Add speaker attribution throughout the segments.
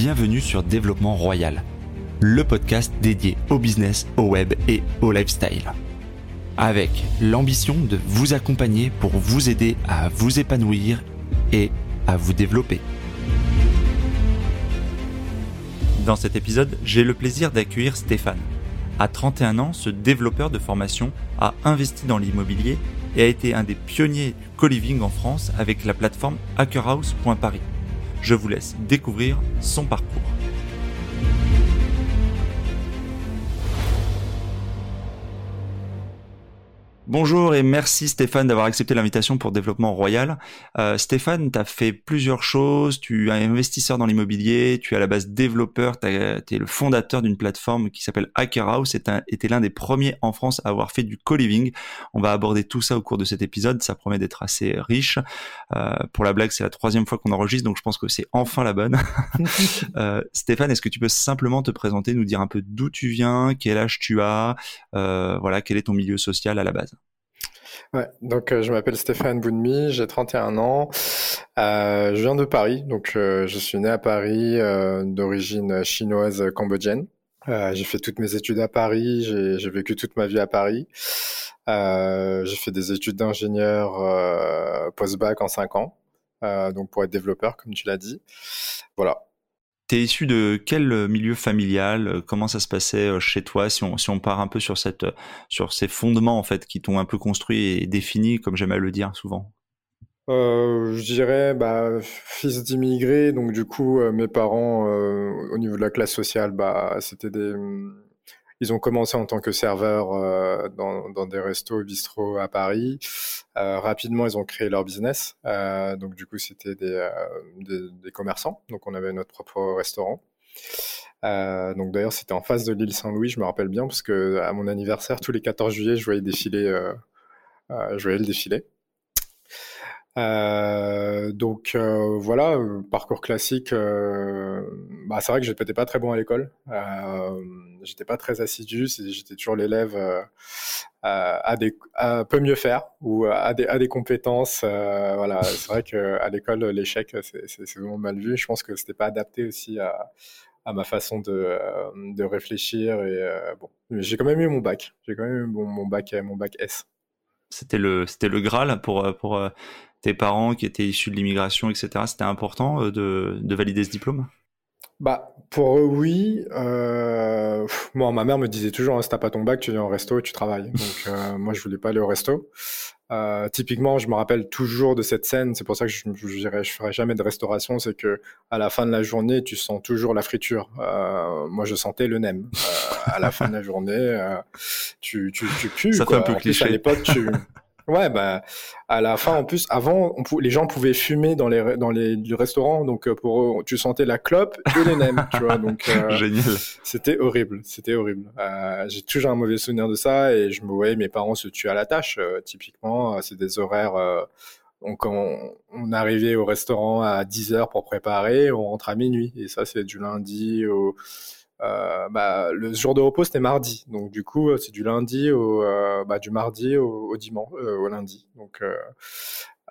Speaker 1: bienvenue sur Développement Royal, le podcast dédié au business, au web et au lifestyle. Avec l'ambition de vous accompagner pour vous aider à vous épanouir et à vous développer. Dans cet épisode, j'ai le plaisir d'accueillir Stéphane. À 31 ans, ce développeur de formation a investi dans l'immobilier et a été un des pionniers du co-living en France avec la plateforme hackerhouse.paris. Je vous laisse découvrir son parcours. Bonjour et merci Stéphane d'avoir accepté l'invitation pour Développement Royal. Euh, Stéphane, tu as fait plusieurs choses, tu es investisseur dans l'immobilier, tu es à la base développeur, tu es le fondateur d'une plateforme qui s'appelle Hacker House et tu l'un des premiers en France à avoir fait du co-living. On va aborder tout ça au cours de cet épisode, ça promet d'être assez riche. Euh, pour la blague, c'est la troisième fois qu'on enregistre, donc je pense que c'est enfin la bonne. euh, Stéphane, est-ce que tu peux simplement te présenter, nous dire un peu d'où tu viens, quel âge tu as, euh, voilà, quel est ton milieu social à la base?
Speaker 2: Ouais, donc euh, je m'appelle Stéphane Bounmi, j'ai 31 ans, euh, je viens de Paris, donc euh, je suis né à Paris euh, d'origine chinoise cambodgienne. Euh, j'ai fait toutes mes études à Paris, j'ai vécu toute ma vie à Paris. j'ai fait des études d'ingénieur post-bac en 5 ans, donc pour être développeur, comme tu l'as dit. Voilà,
Speaker 1: T'es issu de quel milieu familial? Comment ça se passait chez toi? Si on, si on part un peu sur, cette, sur ces fondements en fait qui t'ont un peu construit et défini, comme j'aime à le dire souvent.
Speaker 2: Euh, je dirais bah, fils d'immigrés, donc du coup mes parents euh, au niveau de la classe sociale, bah, c'était des, ils ont commencé en tant que serveurs euh, dans, dans, des restos, bistrots à Paris. Euh, rapidement, ils ont créé leur business. Euh, donc, du coup, c'était des, euh, des, des, commerçants. Donc, on avait notre propre restaurant. Euh, donc, d'ailleurs, c'était en face de l'île Saint-Louis, je me rappelle bien, parce que à mon anniversaire, tous les 14 juillet, je voyais défiler, je voyais le défilé. Euh, donc euh, voilà, euh, parcours classique. Bah, c'est vrai que j'étais pas très bon à l'école. J'étais pas très assidu. J'étais toujours l'élève à des à peu mieux faire ou à des, compétences. voilà, c'est vrai que à l'école l'échec c'est vraiment mal vu. Je pense que c'était pas adapté aussi à ma façon de, réfléchir et bon j'ai quand même eu mon bac j'ai quand même eu mon, bac mon bac S
Speaker 1: c'était le c'était le graal pour tes parents qui étaient issus de l'immigration, etc. C'était important euh, de, de, valider ce diplôme?
Speaker 2: Bah, pour eux, oui. Euh, moi, ma mère me disait toujours, hein, si t'as pas ton bac, tu viens au resto et tu travailles. Donc, euh, moi, je voulais pas aller au resto. Euh, typiquement, je me rappelle toujours de cette scène. C'est pour ça que je, je dirais, je ferai jamais de restauration. C'est que à la fin de la journée, tu sens toujours la friture. Euh, moi, je sentais le nem. Euh, à la fin de la journée, tu, tu, tu pues.
Speaker 1: Ça
Speaker 2: quoi.
Speaker 1: fait un peu cliché.
Speaker 2: À l'époque, tu Ouais, bah, à la fin, en plus, avant, on les gens pouvaient fumer dans les, dans les restaurants, donc pour eux, tu sentais la clope et les nems, tu vois, donc.
Speaker 1: Euh, Génial.
Speaker 2: C'était horrible, c'était horrible. Euh, J'ai toujours un mauvais souvenir de ça et je me voyais mes parents se tuer à la tâche. Euh, typiquement, c'est des horaires. donc, on, on, arrivait au restaurant à 10 heures pour préparer, on rentre à minuit, et ça, c'est du lundi au euh, bah, le jour de repos c'était mardi, donc du coup c'est du lundi au euh, bah, du mardi au, dimanche, euh, au lundi. Donc euh,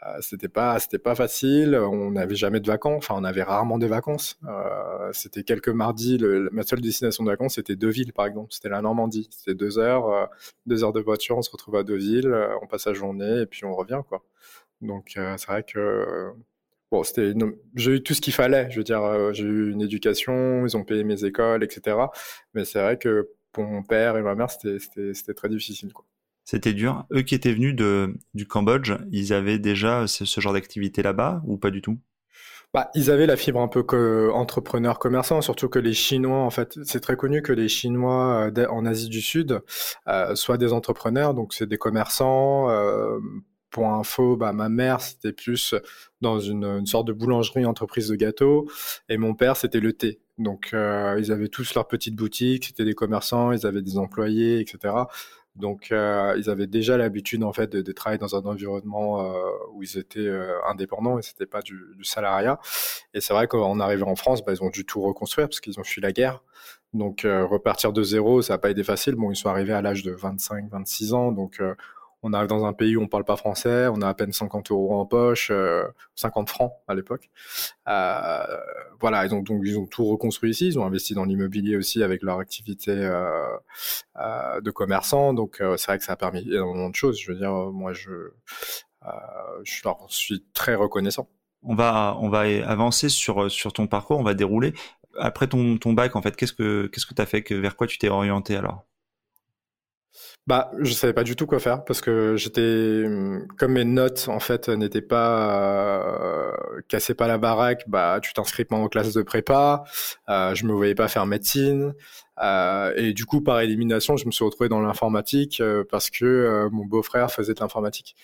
Speaker 2: euh, c'était pas c'était pas facile. On n'avait jamais de vacances, enfin on avait rarement des vacances. c'était quelques mardis. Ma seule destination de vacances c'était Deauville par exemple. C'était la Normandie. C'était deux heures, deux heures de voiture. On se retrouve à Deauville, on passe la journée et puis on revient quoi. Donc c'est vrai que Bon, c'était, j'ai eu tout ce qu'il fallait. Je veux dire, euh, j'ai eu une éducation, ils ont payé mes écoles, etc. Mais c'est vrai que pour mon père et ma mère, c'était, très difficile, quoi.
Speaker 1: C'était dur. Eux qui étaient venus de, du Cambodge, ils avaient déjà ce, ce genre d'activité là-bas ou pas du tout?
Speaker 2: Bah, ils avaient la fibre un peu que entrepreneur commerçant, surtout que les Chinois, en fait, c'est très connu que les Chinois euh, en Asie du Sud euh, soient des entrepreneurs, donc c'est des commerçants. Euh, pour info, bah, ma mère, c'était plus dans une, sorte de boulangerie, entreprise de gâteaux, et mon père, c'était le thé. Donc, euh, ils avaient tous leur petite boutique, c'était des commerçants, ils avaient des employés, etc. Donc, euh, ils avaient déjà l'habitude, en fait, de, travailler dans un environnement euh, où ils étaient indépendants et c'était pas du, salariat. Et c'est vrai qu'en arrivant en France, bah, ils ont dû tout reconstruire parce qu'ils ont fui la guerre. Donc, repartir de zéro, ça n'a pas été facile. Bon, ils sont arrivés à l'âge de 25, 26 ans, donc on arrive dans un pays où on parle pas français, on a à peine 50 euros en poche, 50 francs à l'époque. voilà, ils ont donc ils ont tout reconstruit ici, ils ont investi dans l'immobilier aussi avec leur activité de commerçant. Donc c'est vrai que ça a permis énormément de choses. Je veux dire, moi je suis très reconnaissant.
Speaker 1: On va, avancer sur, ton parcours, on va dérouler. Après ton, bac, en fait, qu'est-ce que tu as fait? Vers quoi tu t'es orienté alors?
Speaker 2: Bah, je savais pas du tout quoi faire parce que j'étais comme mes notes en fait n'étaient pas euh, cassaient pas la baraque. Bah, tu t'inscris pas en classe de prépa. Euh, je me voyais pas faire médecine euh, et du coup par élimination, je me suis retrouvé dans l'informatique euh, parce que euh, mon beau-frère faisait de l'informatique.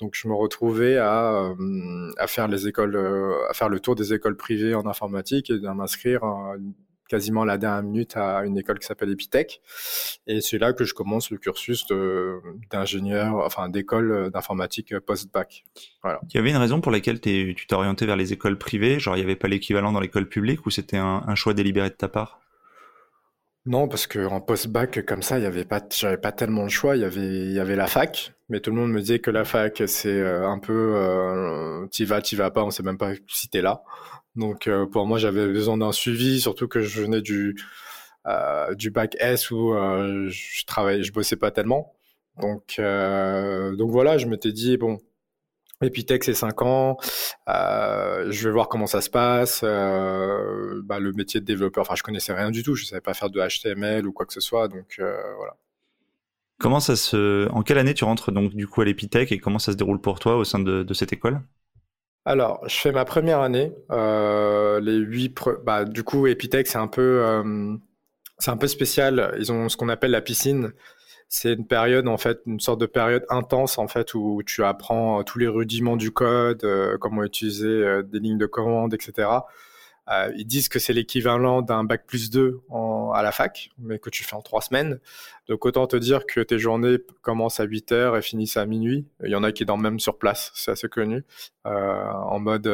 Speaker 2: Donc je me retrouvais à, euh, à faire les écoles, euh, à faire le tour des écoles privées en informatique et à m'inscrire quasiment la dernière minute à une école qui s'appelle Epitech. Et c'est là que je commence le cursus d'ingénieur, enfin d'école d'informatique post-bac.
Speaker 1: Voilà. Il y avait une raison pour laquelle tu t'es orienté vers les écoles privées, genre il n'y avait pas l'équivalent dans l'école publique ou c'était un, un choix délibéré de ta part?
Speaker 2: Non, parce qu'en post-bac, comme ça, il y avait pas, j'avais pas tellement le choix. Il y avait, il y avait la fac, mais tout le monde me disait que la fac, c'est euh, un peu, euh, t'y vas, t'y vas pas, on sait même pas si t'es là. Donc, euh, pour moi, j'avais besoin d'un suivi, surtout que je venais du, euh, du bac S où je travaillais, je bossais pas tellement. Donc, donc voilà, je m'étais dit, bon, Epitech, c'est 5 ans. Euh, je vais voir comment ça se passe. Euh, bah, le métier de développeur, enfin, je connaissais rien du tout. Je savais pas faire de HTML ou quoi que ce soit. Donc, euh, voilà.
Speaker 1: Comment ça se, en quelle année tu rentres donc du coup à l'Epitech et comment ça se déroule pour toi au sein de cette école?
Speaker 2: Alors, je fais ma première année. Euh, les huit, bah, du coup, Epitech, c'est un peu, euh, un peu spécial. Ils ont ce qu'on appelle la piscine c'est une période en fait, une sorte de période intense en fait où tu apprends tous les rudiments du code, euh, comment utiliser des lignes de commande, etc. ils disent que c'est l'équivalent d'un bac plus 2 à la fac, mais que tu fais en trois semaines. Donc autant te dire que tes journées commencent à 8 heures et finissent à minuit. Il y en a qui dorment même sur place, c'est assez connu, en mode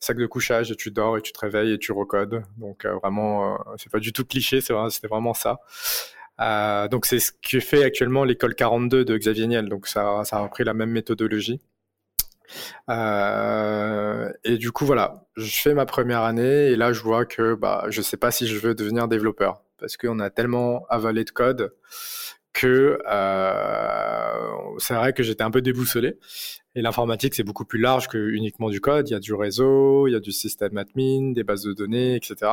Speaker 2: sac de couchage et tu dors et tu te réveilles et tu recodes. Donc vraiment, c'est pas du tout cliché, c'était vraiment ça. Euh, donc c'est ce que fait actuellement l'école 42 de Xavier Niel. Donc ça a repris la même méthodologie. Euh, et du coup voilà, je fais ma première année et là je vois que bah je sais pas si je veux devenir développeur parce qu'on a tellement avalé de code que euh, c'est vrai que j'étais un peu déboussolé. Et l'informatique, c'est beaucoup plus large que uniquement du code. Il y a du réseau, il y a du système admin, des bases de données, etc.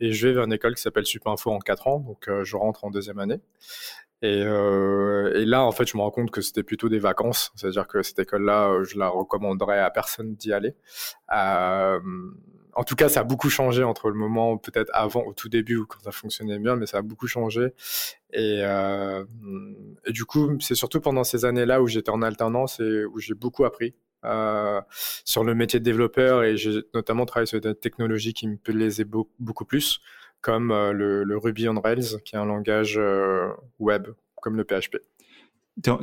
Speaker 2: Et je vais vers une école qui s'appelle Supinfo en 4 ans, donc euh, je rentre en deuxième année. Et, euh, et, là, en fait, je me rends compte que c'était plutôt des vacances. C'est-à-dire que cette école-là, euh, je la recommanderais à personne d'y aller. Euh, en tout cas, ça a beaucoup changé entre le moment peut-être avant, au tout début, où quand ça fonctionnait bien, mais ça a beaucoup changé. Et, euh, du coup, c'est surtout pendant ces années-là où j'étais en alternance et où j'ai beaucoup appris euh, sur le métier de développeur et j'ai notamment travaillé sur des technologies qui me plaisaient beaucoup, beaucoup plus, comme euh, le, le, Ruby on Rails, qui est un langage euh, web, comme le PHP.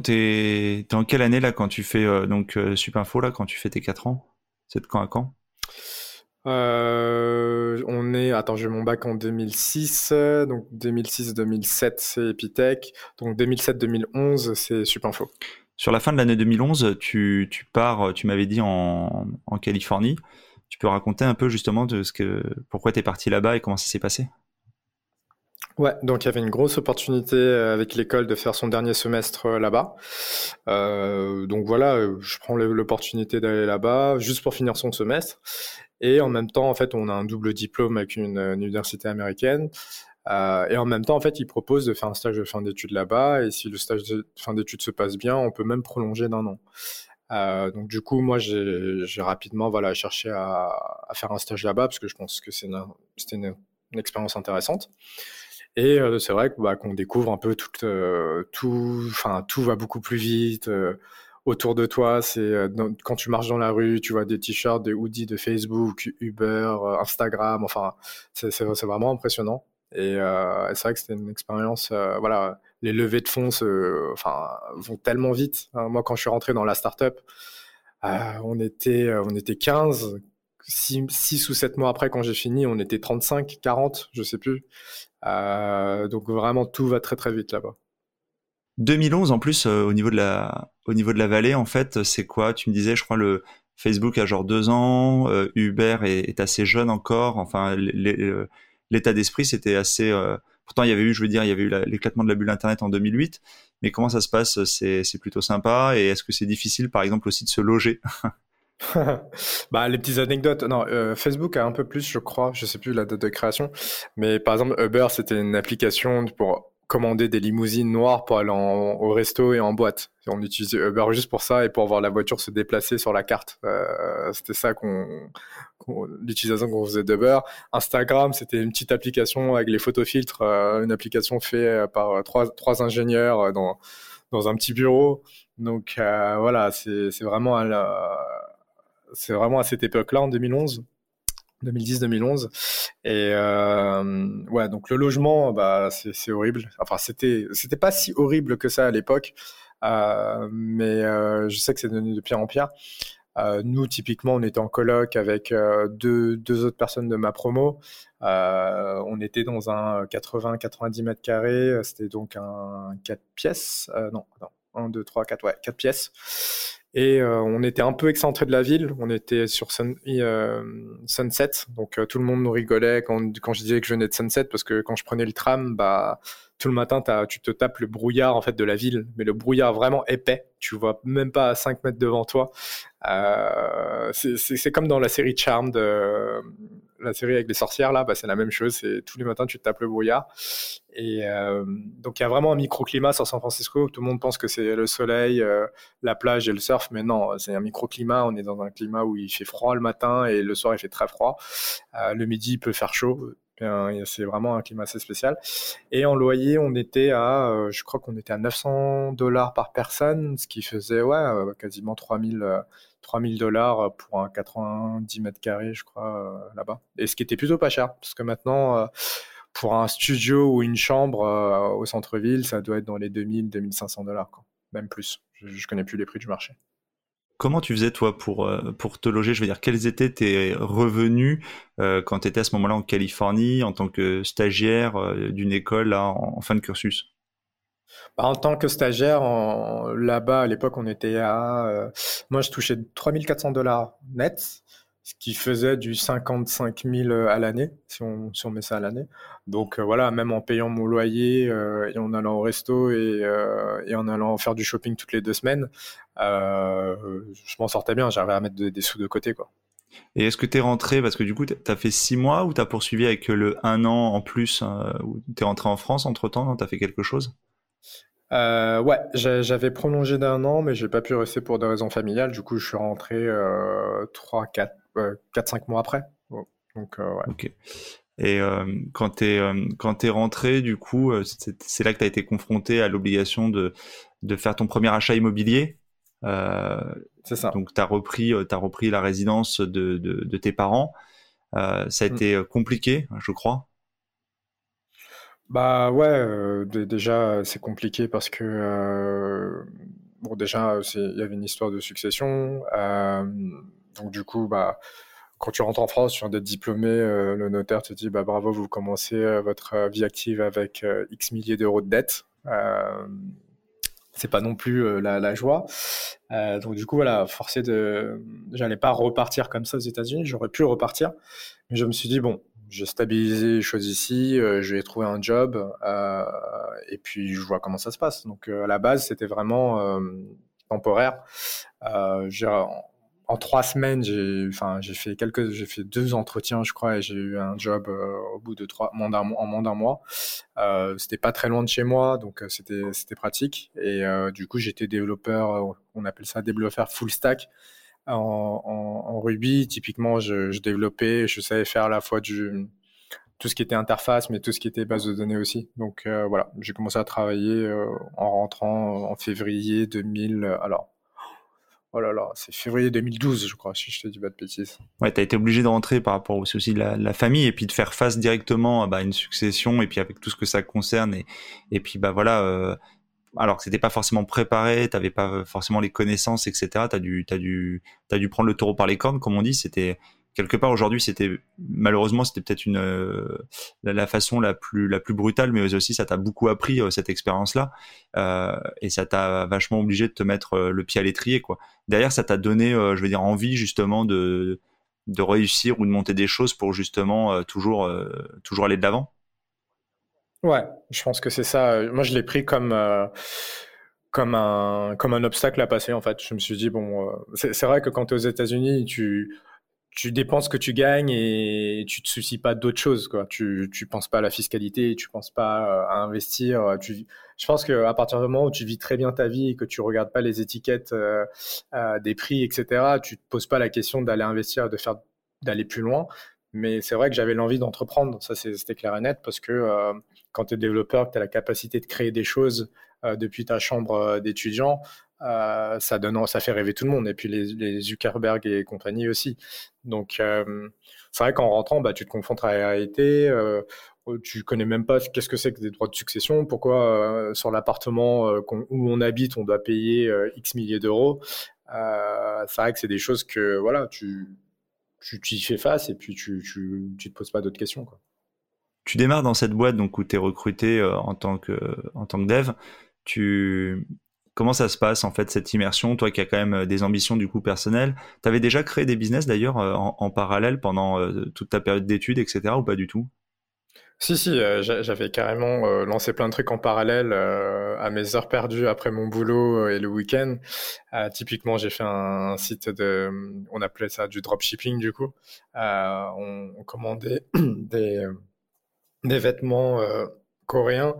Speaker 1: T'es es, en quelle année là quand tu fais euh, donc Supinfo là quand tu fais tes 4 ans? C'est de quand à quand?
Speaker 2: Euh, on est, attends, j'ai mon bac en 2006, donc 2006-2007 c'est Epitech, donc 2007-2011 c'est Supinfo.
Speaker 1: Sur la fin de l'année 2011, tu, tu pars, tu m'avais dit en, en, Californie. Tu peux raconter un peu justement de ce que, pourquoi tu es parti là-bas et comment ça s'est passé?
Speaker 2: Ouais, donc il y avait une grosse opportunité euh, avec l'école de faire son dernier semestre euh, là-bas. Euh, donc voilà, je prends l'opportunité d'aller là-bas juste pour finir son semestre. Et en même temps, en fait, on a un double diplôme avec une, université américaine. Et en même temps, en fait, ils proposent de faire un stage de fin d'études là-bas. Et si le stage de fin d'études se passe bien, on peut même prolonger d'un an. Euh, donc du coup, moi, j'ai rapidement voilà cherché à, à faire un stage là-bas parce que je pense que c'était une, une, une, expérience intéressante. Et euh, c'est vrai bah, qu'on découvre un peu tout, euh, tout, enfin tout va beaucoup plus vite. Euh, autour de toi. C'est euh, quand tu marches dans la rue, tu vois des t-shirts, des hoodies de Facebook, Uber, euh, Instagram. Enfin, c'est vraiment impressionnant. Et euh, c'est vrai que c'était une expérience. Voilà, les levées de fonds, se, enfin, vont tellement vite. Hein, moi, quand je suis rentré dans la startup, euh, on était, on était 15. 6, ou 7 mois après, quand j'ai fini, on était 35, 40, je sais plus. donc vraiment, tout va très très vite là-bas.
Speaker 1: 2011 en plus au niveau de la au niveau de la vallée en fait c'est quoi? Tu me disais je crois le Facebook a genre deux ans, Uber est, assez jeune encore. Enfin l'état d'esprit c'était assez Pourtant, il y avait eu, je veux dire, il y avait eu l'éclatement de la bulle Internet en 2008. Mais comment ça se passe? C'est plutôt sympa. Et est-ce que c'est difficile, par exemple, aussi de se loger?
Speaker 2: Bah, les petites anecdotes. Non, euh, Facebook a un peu plus, je crois. Je sais plus la date de création. Mais par exemple, Uber, c'était une application pour commander des limousines noires pour aller au resto et en boîte. On utilisait Uber juste pour ça et pour voir la voiture se déplacer sur la carte. Euh, c'était ça qu'on, l'utilisation qu'on faisait d'Uber. Instagram, c'était une petite application avec les photofiltres, euh, une application faite par trois, trois ingénieurs dans, dans un petit bureau. Donc euh, voilà, c'est, vraiment vraiment à cette époque-là, en 2011. 2010-2011. Et euh, ouais, donc le logement, bah, c'est horrible. Enfin, c'était pas si horrible que ça à l'époque, euh, mais euh, je sais que c'est devenu de pire en pire. Euh, nous, typiquement, on était en coloc avec euh, deux, deux autres personnes de ma promo. Euh, on était dans un 80-90 mètres carrés. C'était donc un 4 pièces. non, non, 1, 2, 3, 4, ouais, 4 pièces. Et on était un peu excentré de la ville. On était sur Sunset, donc tout le monde nous rigolait quand, quand je disais que je venais de Sunset parce que quand je prenais le tram, bah tout le matin, tu te tapes le brouillard en fait de la ville, mais le brouillard vraiment épais. Tu vois même pas à 5 mètres devant toi. Euh, c'est comme dans la série Charmed, de, la série avec les sorcières là, bah, c'est la même chose. C'est tous les matins tu te tapes le brouillard. Et euh, donc il y a vraiment un microclimat sur San Francisco. Tout le monde pense que c'est le soleil, euh, la plage et le surf, mais non, c'est un microclimat. On est dans un climat où il fait froid le matin et le soir il fait très froid. le midi il peut faire chaud c'est vraiment un climat assez spécial. Et en loyer, on était à, euh, je crois qu'on était à 900 dollars par personne, ce qui faisait ouais, euh, quasiment 3000 3000 euh, dollars pour un 90 mètres carrés, je crois, là-bas. Et ce qui était plutôt pas cher, parce que maintenant, pour un studio ou une chambre au centre-ville, ça doit être dans les 2000, 2500 dollars, même plus. Je, je connais plus les prix du marché.
Speaker 1: Comment tu faisais toi pour euh, pour te loger? Je veux dire, quels étaient tes revenus euh, quand tu étais à ce moment-là en Californie en tant que stagiaire euh, d'une école en, fin de cursus?
Speaker 2: Bah, En tant que stagiaire, là-bas à l'époque, on était à moi je touchais 3400 dollars net ce qui faisait du 55 000 à l'année, si on, met ça à l'année. Donc euh, voilà, même en payant mon loyer euh, et en allant au resto et, euh, et, en allant faire du shopping toutes les deux semaines, je m'en sortais bien, j'arrivais à mettre des sous de côté. quoi.
Speaker 1: Et est-ce que tu es rentré, parce que du coup, tu as fait six mois ou tu as poursuivi avec le un an en plus, ou tu es rentré en France entre-temps, tu as fait quelque chose?
Speaker 2: Euh, ouais, j'avais prolongé d'un an, mais j'ai pas pu rester pour des raisons familiales. Du coup, je suis rentré euh, 3, 4, 4, mois après. Donc, euh, ouais.
Speaker 1: Ok. Et euh, quand tu es, euh, es rentré, du coup, euh, c'est là que tu as été confronté à l'obligation de, de faire ton premier achat immobilier.
Speaker 2: c'est ça.
Speaker 1: Donc, tu as, repris, as repris la résidence de, de, de tes parents. ça a mm. été compliqué, je crois.
Speaker 2: Bah ouais, euh, déjà c'est compliqué parce que euh, bon déjà il y avait une histoire de succession, euh, donc du coup bah quand tu rentres en France, tu viens d'être diplômé, le notaire te dit bah bravo vous commencez votre vie active avec X milliers d'euros de dette. c'est pas non plus la, la, joie. donc du coup voilà, forcé de, j'allais pas repartir comme ça aux États-Unis, j'aurais pu repartir, mais je me suis dit bon j'ai stabilisé les choses ici, euh, je vais trouver un job euh, et puis je vois comment ça se passe. Donc euh, à la base, c'était vraiment euh, temporaire. En, en, trois semaines, j'ai, enfin, j'ai fait quelques, j'ai fait deux entretiens, je crois, et j'ai eu un job au bout de trois, en moins d'un mois. c'était pas très loin de chez moi, donc c'était, c'était pratique. Et du coup, j'étais développeur, on appelle ça développeur full stack en, en, Ruby, typiquement, je, développais, je savais faire à la fois tout ce qui était interface, mais tout ce qui était base de données aussi. Donc euh, voilà, j'ai commencé à travailler euh, en rentrant en février 2000. Alors, oh là là, c'est février 2012, je crois, si je te dis pas de bêtises.
Speaker 1: Ouais, t'as été obligé de rentrer par rapport au souci de la, famille et puis de faire face directement à bah, une succession et puis avec tout ce que ça concerne et, et puis bah voilà. Euh, alors que c'était pas forcément préparé, t'avais pas forcément les connaissances, etc. T'as dû, t'as dû, t'as dû prendre le taureau par les cornes, comme on dit. C'était quelque part aujourd'hui c'était malheureusement c'était peut-être une euh, la, façon la plus la plus brutale mais aussi ça t'a beaucoup appris euh, cette expérience là euh, et ça t'a vachement obligé de te mettre le pied à l'étrier quoi derrière ça t'a donné je veux dire envie justement de de réussir ou de monter des choses pour justement toujours toujours aller de l'avant
Speaker 2: ouais je pense que c'est ça moi je l'ai pris comme comme un, comme un obstacle à passer, en fait. Je me suis dit, bon, c'est vrai que quand tu es aux États-Unis, tu, tu dépenses ce que tu gagnes et tu te soucies pas d'autre chose quoi. Tu tu penses pas à la fiscalité, tu penses pas euh, à investir. Je pense que à partir du moment où tu vis très bien ta vie et que tu regardes pas les étiquettes euh, euh, des prix, etc., tu te poses pas la question d'aller investir, de d'aller plus loin. Mais c'est vrai que j'avais l'envie d'entreprendre, ça c'était clair et net, parce que quand tu es développeur, que tu as la capacité de créer des choses depuis ta chambre d'étudiant, euh, ça donne, ça fait rêver tout le monde. Et puis les, Zuckerberg et compagnie aussi. Donc euh, c'est vrai qu'en rentrant, bah, tu te confrontes à la réalité. Euh, tu connais même pas qu'est-ce que c'est que des droits de succession. Pourquoi sur l'appartement où on habite, on doit payer X milliers d'euros. c'est vrai que c'est des choses que voilà, tu tu y fais face et puis tu, tu, tu te poses pas d'autres questions. Quoi.
Speaker 1: Tu démarres dans cette boîte donc où tu es recruté en tant que en tant que dev. Tu Comment ça se passe en fait cette immersion, toi qui as quand même euh, des ambitions du coup personnelles? Tu avais déjà créé des business d'ailleurs euh, en, parallèle pendant euh, toute ta période d'études, etc. ou pas du tout?
Speaker 2: Si, si, j'avais carrément lancé plein de trucs en parallèle à mes heures perdues après mon boulot et le week-end. typiquement, j'ai fait un, site de, on appelait ça du dropshipping du coup. On, commandait des, vêtements coréens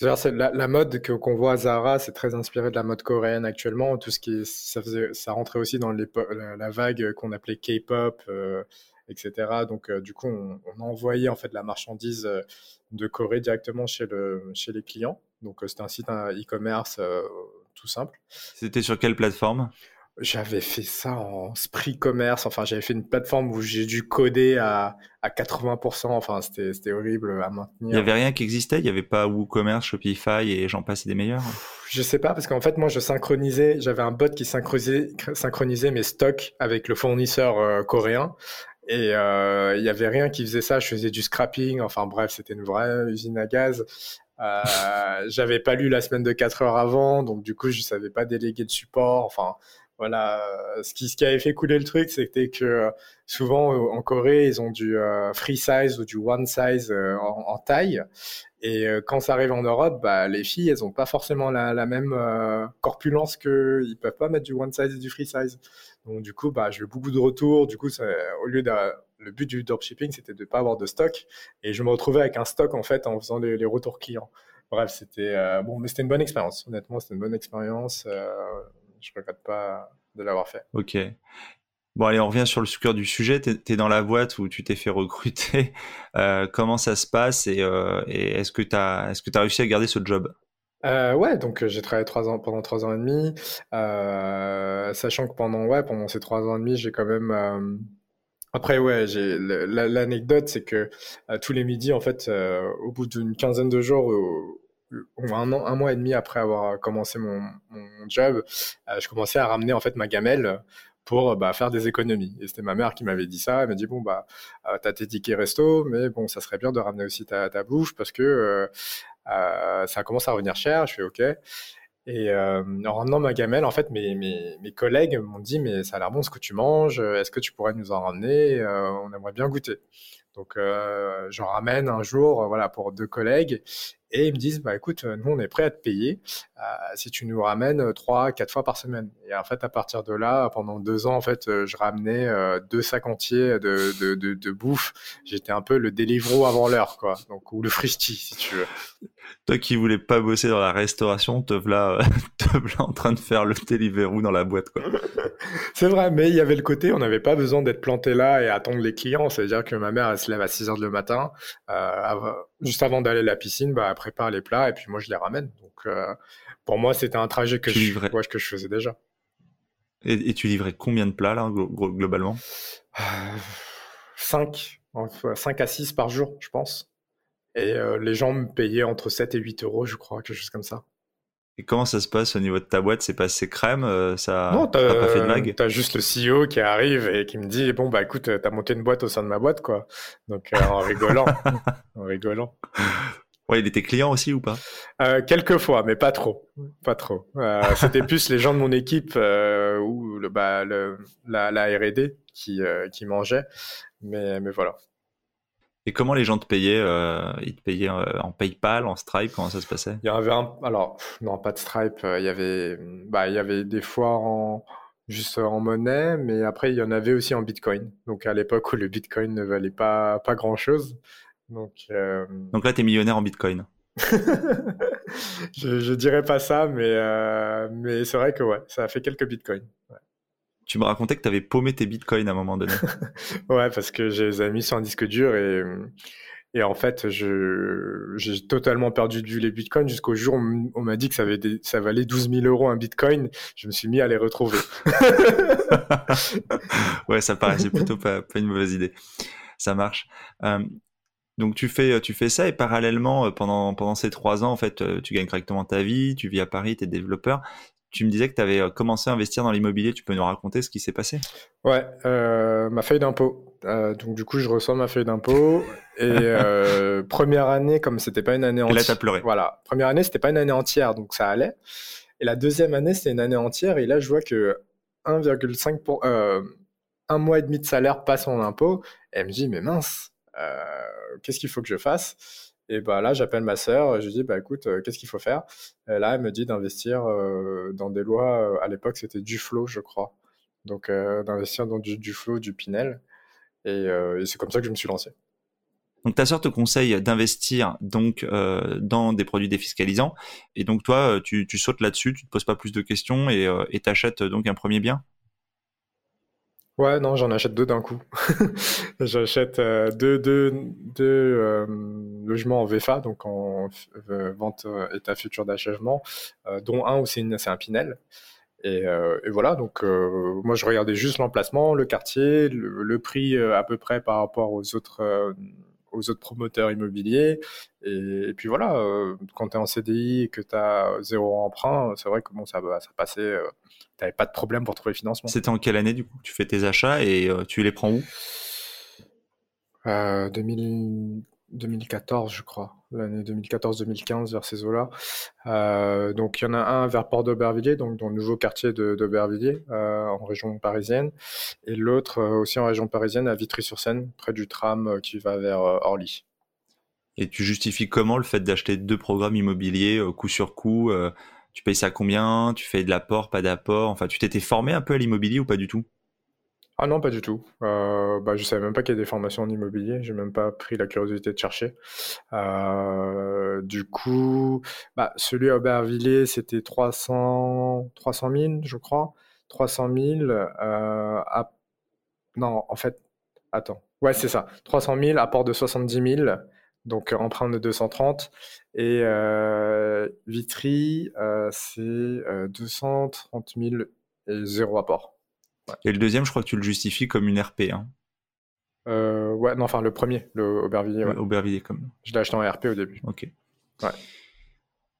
Speaker 2: la, la, mode qu'on voit à Zara, c'est très inspiré de la mode coréenne actuellement. Tout ce qui ça, rentrait aussi dans la, vague qu'on appelait K-pop, euh, etc. Donc, euh, du coup, on, on, a envoyé en fait la marchandise euh, de Corée directement chez, le, chez les clients. Donc, c'était un site e-commerce tout simple.
Speaker 1: C'était sur quelle plateforme?
Speaker 2: J'avais fait ça en Spree Commerce. Enfin, j'avais fait une plateforme où j'ai dû coder à, à 80%. Enfin, c'était horrible à maintenir. Il
Speaker 1: n'y avait rien qui existait? Il n'y avait pas WooCommerce, Shopify et j'en passe des meilleurs?
Speaker 2: Je sais pas, parce qu'en fait, moi, je synchronisais. J'avais un bot qui synchronisait, synchronisait mes stocks avec le fournisseur euh, coréen. Et euh, il n'y avait rien qui faisait ça. Je faisais du scrapping. Enfin, bref, c'était une vraie usine à gaz. Euh, j'avais pas lu la semaine de 4 heures avant, donc du coup, je savais pas déléguer de support. Enfin, voilà, euh, ce qui, avait fait couler le truc, c'était que euh, souvent euh, en Corée, ils ont du free size ou du one size en, taille. Et quand ça arrive en Europe, bah, les filles, elles n'ont pas forcément la, même corpulence que ils peuvent pas mettre du one size et du free size. Donc du coup, bah, j'ai eu beaucoup de retours. Du coup, au lieu de le but du dropshipping, c'était de pas avoir de stock. Et je me retrouvais avec un stock en fait en faisant les, les retours clients. Bref, c'était bon, mais c'était une bonne expérience. Honnêtement, c'était une bonne expérience je regrette pas de l'avoir fait.
Speaker 1: Ok. Bon, allez, on revient sur le cœur du sujet. Tu es, dans la boîte où tu t'es fait recruter. Euh, comment ça se passe et, euh, est-ce que tu as, est as réussi à garder ce job?
Speaker 2: Euh, ouais, donc j'ai travaillé trois ans, pendant trois ans et demi, sachant que pendant, ouais, pendant ces trois ans et demi, j'ai quand même... Après, ouais, j'ai l'anecdote, c'est que tous les midis, en fait, au bout d'une quinzaine de jours, un, mois et demi après avoir commencé mon, job, euh, je commençais à ramener en fait ma gamelle pour bah, faire des économies. Et c'était ma mère qui m'avait dit ça. Elle m'a dit bon bah euh, t'as tes tickets resto, mais bon ça serait bien de ramener aussi ta, ta bouffe parce que euh, euh ça commence à revenir cher. Je fais ok. Et euh, en ramenant ma gamelle, en fait, mes, mes collègues m'ont dit mais ça a l'air bon ce que tu manges. Est-ce que tu pourrais nous en ramener? On aimerait bien goûter. Donc j'en ramène un jour, voilà, pour deux collègues. Et ils me disent, bah écoute, euh, nous on est prêt à te payer euh, si tu nous ramènes euh, trois, quatre fois par semaine. Et en fait, à partir de là, pendant deux ans, en fait, je ramenais deux sacs entiers de, de, de, de bouffe. J'étais un peu le Deliveroo avant l'heure, quoi. Donc ou le Frischti, si tu veux.
Speaker 1: Toi qui voulais pas bosser dans la restauration, te voilà, te voilà en train de faire le Deliveroo dans la boîte, quoi.
Speaker 2: C'est vrai, mais il y avait le côté, on n'avait pas besoin d'être planté là et attendre les clients. C'est-à-dire que ma mère, elle se lève à 6 heures le matin, juste avant d'aller à la piscine, bah, elle prépare les plats et puis moi, je les ramène. Donc, euh, pour moi, c'était un trajet que je, que je faisais déjà.
Speaker 1: Et, tu livrais combien de plats, là, globalement?
Speaker 2: 5, 5 à 6 par jour, je pense. Et euh, les gens me payaient entre 7 et 8 euros, je crois, quelque chose comme ça.
Speaker 1: Et comment ça se passe au niveau de ta boîte? C'est passé crème euh, ça... Non, t'as pas fait de vague
Speaker 2: T'as juste le CEO qui arrive et qui me dit Bon, bah écoute, t'as monté une boîte au sein de ma boîte, quoi. Donc, euh, en rigolant. en rigolant.
Speaker 1: Ouais, il était client aussi ou pas?
Speaker 2: Euh, Quelques fois, mais pas trop. Pas trop. Euh, C'était plus les gens de mon équipe euh, ou le, bah, le, la, la R&D qui, euh, qui mangeaient. Mais, mais voilà.
Speaker 1: Et comment les gens te payaient euh, Ils te payaient euh, en PayPal, en Stripe Comment ça se passait?
Speaker 2: Il y avait un... Alors, non, pas de Stripe. Il y avait, bah, il y avait des fois en juste en monnaie, mais après il y en avait aussi en Bitcoin. Donc à l'époque où le Bitcoin ne valait pas pas grand chose. Donc, euh...
Speaker 1: Donc là, tu es millionnaire en Bitcoin.
Speaker 2: je, je dirais pas ça, mais euh... mais c'est vrai que ouais, ça a fait quelques Bitcoins. Ouais.
Speaker 1: Tu me racontais que tu avais paumé tes bitcoins à un moment donné.
Speaker 2: ouais, parce que je les ai mis sur un disque dur et, et en fait, je, j'ai totalement perdu de vue les bitcoins jusqu'au jour où on m'a dit que ça, avait des, ça valait 12 000 euros un bitcoin. Je me suis mis à les retrouver.
Speaker 1: ouais, ça paraissait plutôt pas, pas, une mauvaise idée. Ça marche. Euh, donc tu fais, tu fais ça et parallèlement, euh, pendant, pendant ces trois ans, en fait, euh, tu gagnes correctement ta vie, tu vis à Paris, tu es développeur tu me disais que tu avais euh, commencé à investir dans l'immobilier. Tu peux nous raconter ce qui s'est passé?
Speaker 2: Ouais, euh, ma feuille d'impôt. Euh, donc du coup, je reçois ma feuille d'impôt et euh, première année, comme c'était pas une année entière.
Speaker 1: Et là, t'as pleuré.
Speaker 2: Voilà, première année, c'était pas une année entière, donc ça allait. Et la deuxième année, c'était une année entière. Et là, je vois que 1,5 pour un mois et demi de salaire passe en impôt. Et elle me dit, mais mince, qu'est-ce qu'il faut que je fasse? Et bah là, j'appelle ma sœur, je lui dis bah écoute, euh, qu'est-ce qu'il faut faire? Et Là, elle me dit d'investir euh, dans des lois. Euh, à l'époque, c'était du flow, je crois. Donc euh, d'investir dans du, flow, du Pinel. Et, c'est comme ça que je me suis lancé.
Speaker 1: Donc ta sœur te conseille d'investir donc euh, dans des produits défiscalisants et donc toi tu, sautes là-dessus, tu te poses pas plus de questions et euh, t'achètes donc un premier bien?
Speaker 2: Ouais, non, j'en achète deux d'un coup. J'achète euh, deux, deux, deux euh, logements en VFA, donc en euh, vente état futur d'achèvement, dont un où c'est un Pinel. Et, voilà, donc moi je regardais juste l'emplacement, le quartier, le, prix à peu près par rapport aux autres aux autres promoteurs immobiliers. Et, et puis voilà, euh, quand tu es en CDI et que tu as zéro emprunt, c'est vrai que bon, ça, ça passait, euh, tu n'avais pas de problème pour trouver le financement.
Speaker 1: C'était en quelle année du coup Tu fais tes achats et euh, tu les prends où?
Speaker 2: 2000, 2014, je crois, l'année 2014-2015 vers ces eaux-là. Euh, donc il y en a un vers Port d'Aubervilliers, donc dans le nouveau quartier d'Aubervilliers, euh, en région parisienne, et l'autre euh, aussi en région parisienne, à Vitry-sur-Seine, près du tram qui va vers Orly.
Speaker 1: Et tu justifies comment le fait d'acheter deux programmes immobiliers coup sur coup Tu payes ça combien? Tu fais de l'apport, pas d'apport? Enfin, tu t'étais formé un peu à l'immobilier ou pas du tout?
Speaker 2: Ah non, pas du tout. Euh, bah, je savais même pas qu'il y a des formations en immobilier. J'ai même pas pris la curiosité de chercher. Euh, du coup, bah, celui à Aubervilliers, c'était 300, 300 000, je crois. 300 000. Euh, à... Non, en fait, attends. Ouais, c'est ça. 300 000, apport de 70 000. Donc, emprunt de 230. Et Vitry, c'est 230 000 et zéro apport.
Speaker 1: Et le deuxième, je crois que tu le justifies comme une RP. Hein.
Speaker 2: Euh, ouais, non, enfin le premier, le Aubervilliers. Ouais.
Speaker 1: Aubervilliers, comme.
Speaker 2: Je l'ai acheté en RP au début.
Speaker 1: Ok. Ouais.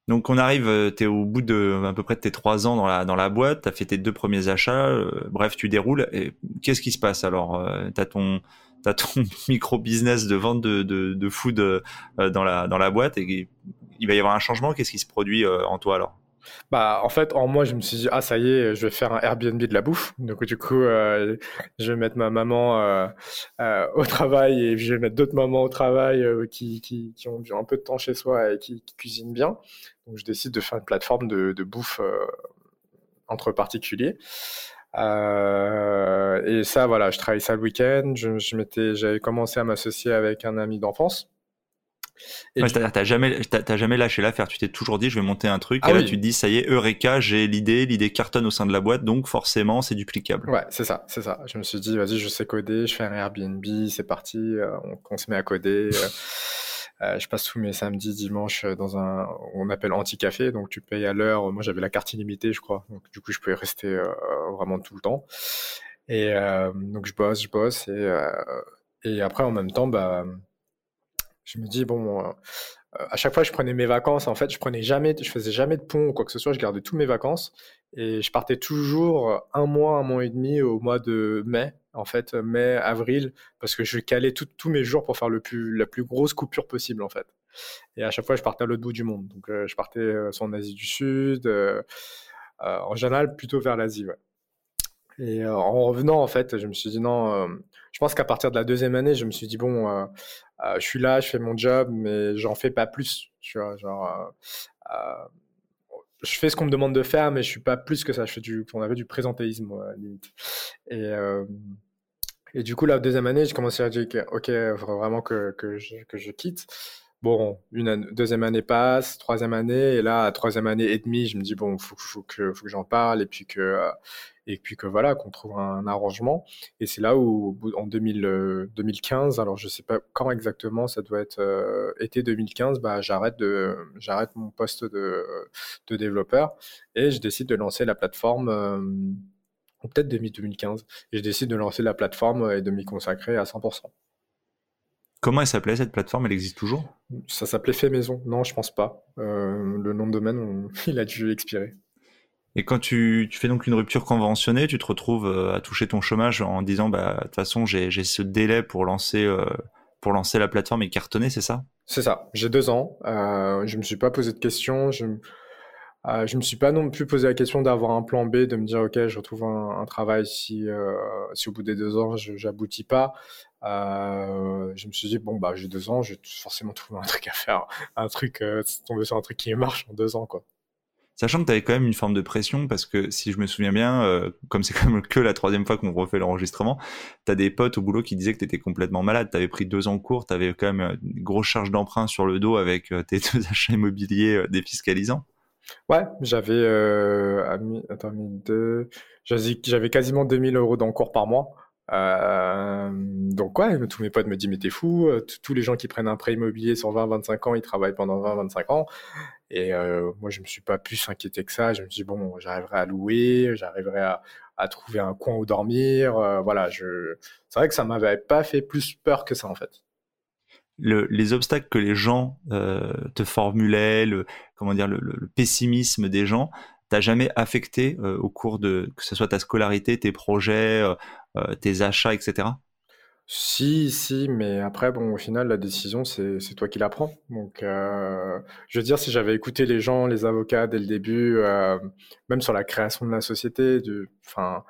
Speaker 1: Donc on arrive, euh, tu es au bout de à peu près de tes trois ans dans la, dans la boîte, tu as fait tes deux premiers achats, euh, bref, tu déroules. Et qu'est-ce qui se passe alors euh, Tu as ton, as ton micro-business de vente de, de, de food euh, dans, la, dans la boîte et il va y avoir un changement? Qu'est-ce qui se produit en toi alors?
Speaker 2: Bah, en fait, en moi, je me suis dit, ah, ça y est, je vais faire un Airbnb de la bouffe. Donc, du coup, euh, je vais mettre ma maman euh, euh, au travail et je vais mettre d'autres mamans au travail qui, qui, qui, ont un peu de temps chez soi et qui, cuisinent bien. Donc, je décide de faire une plateforme de, de bouffe entre particuliers. et ça, voilà, je travaille ça le week-end. Je, j'avais commencé à m'associer avec un ami d'enfance.
Speaker 1: Ouais, C'est-à-dire, t'as jamais, t'as jamais lâché l'affaire. Tu t'es toujours dit, je vais monter un truc. Ah et oui. là, tu te dis, ça y est, Eureka, j'ai l'idée, l'idée cartonne au sein de la boîte, donc forcément, c'est duplicable.
Speaker 2: Ouais, c'est ça, c'est ça. Je me suis dit, vas-y, je sais coder, je fais un Airbnb, c'est parti, euh, on, on, se met à coder. Euh, euh, je passe tous mes samedis, dimanches dans un, on appelle anti-café, donc tu payes à l'heure. Moi, j'avais la carte illimitée, je crois. Donc, du coup, je pouvais rester euh, vraiment tout le temps. Et donc, je bosse, je bosse. Et, et après, en même temps, bah, je me dis bon à chaque fois, je prenais mes vacances. En fait, je prenais jamais, je faisais jamais de pont ou quoi que ce soit. Je gardais toutes mes vacances et je partais toujours un mois, un mois et demi au mois de mai. En fait, mai, avril, parce que je calais tous mes jours pour faire la plus grosse coupure possible, en fait. Et à chaque fois, je partais à l'autre bout du monde. Donc, je partais soit en Asie du Sud, en général, plutôt vers l'Asie. Et euh, en revenant, en fait, je me suis dit non. Euh, je pense qu'à partir de la deuxième année, je me suis dit bon, euh, je suis là, je fais mon job, mais j'en fais pas plus. Tu vois, genre, je fais ce qu'on me demande de faire, mais je suis pas plus que ça. Je fais du, on avait du présentéisme limite. Et et du coup, la deuxième année, j'ai commencé à dire ok, faudrait vraiment que, que je quitte. Bon, une deuxième année passe, troisième année, et là, à troisième année et demie, je me dis bon, faut, faut que, j'en parle, et puis que, et puis que voilà, qu'on trouve un, arrangement. Et c'est là où, en 2000, 2015, euh, alors je sais pas quand exactement, ça doit être euh, été 2015, bah, j'arrête de, j'arrête mon poste de, développeur et je décide de lancer la plateforme. Euh, peut-être 2015, et je décide de lancer la plateforme et de m'y consacrer à 100%.
Speaker 1: Comment elle s'appelait cette plateforme? Elle existe toujours?
Speaker 2: Ça s'appelait Fait Maison. Non, je pense pas. le nom de domaine, il a dû expirer.
Speaker 1: Et quand tu, tu, fais donc une rupture conventionnée, tu te retrouves euh, à toucher ton chômage en disant bah de toute façon j'ai ce délai pour lancer euh, pour lancer la plateforme et cartonner, c'est ça?
Speaker 2: C'est ça. J'ai deux ans. Euh, je me suis pas posé de questions. Je euh, je me suis pas non plus posé la question d'avoir un plan B, de me dire ok je retrouve un, un travail si euh, si au bout des deux ans j'aboutis pas. Euh, je me suis dit bon bah j'ai deux ans, je vais forcément trouver un truc à faire, un truc tomber sur un truc qui marche en deux ans quoi.
Speaker 1: Sachant que tu avais quand même une forme de pression, parce que si je me souviens bien, euh, comme c'est quand même que la troisième fois qu'on refait l'enregistrement, tu as des potes au boulot qui disaient que tu étais complètement malade, tu avais pris deux ans cours, tu avais quand même une grosse charge d'emprunt sur le dos avec euh, tes deux achats immobiliers euh, défiscalisants.
Speaker 2: Ouais, j'avais euh, j'avais quasiment 2000 euros d'encours par mois. Euh, donc ouais, tous mes potes me disent mais t'es fou, tous les gens qui prennent un prêt immobilier sur 20-25 ans, ils travaillent pendant 20-25 ans. Et euh, moi, je me suis pas plus inquiété que ça. Je me suis dit, bon, j'arriverai à louer, j'arriverai à, trouver un coin où dormir. Euh, voilà, je... c'est vrai que ça m'avait pas fait plus peur que ça, en fait.
Speaker 1: Le, les obstacles que les gens euh, te formulaient, le, comment dire, le, pessimisme des gens, t'as jamais affecté euh, au cours de que ce soit ta scolarité, tes projets, euh, euh, tes achats, etc.
Speaker 2: Si, si, mais après, bon, au final, la décision, c'est toi qui la prends. Donc, euh, je veux dire, si j'avais écouté les gens, les avocats dès le début, euh, même sur la création de la société, de, enfin,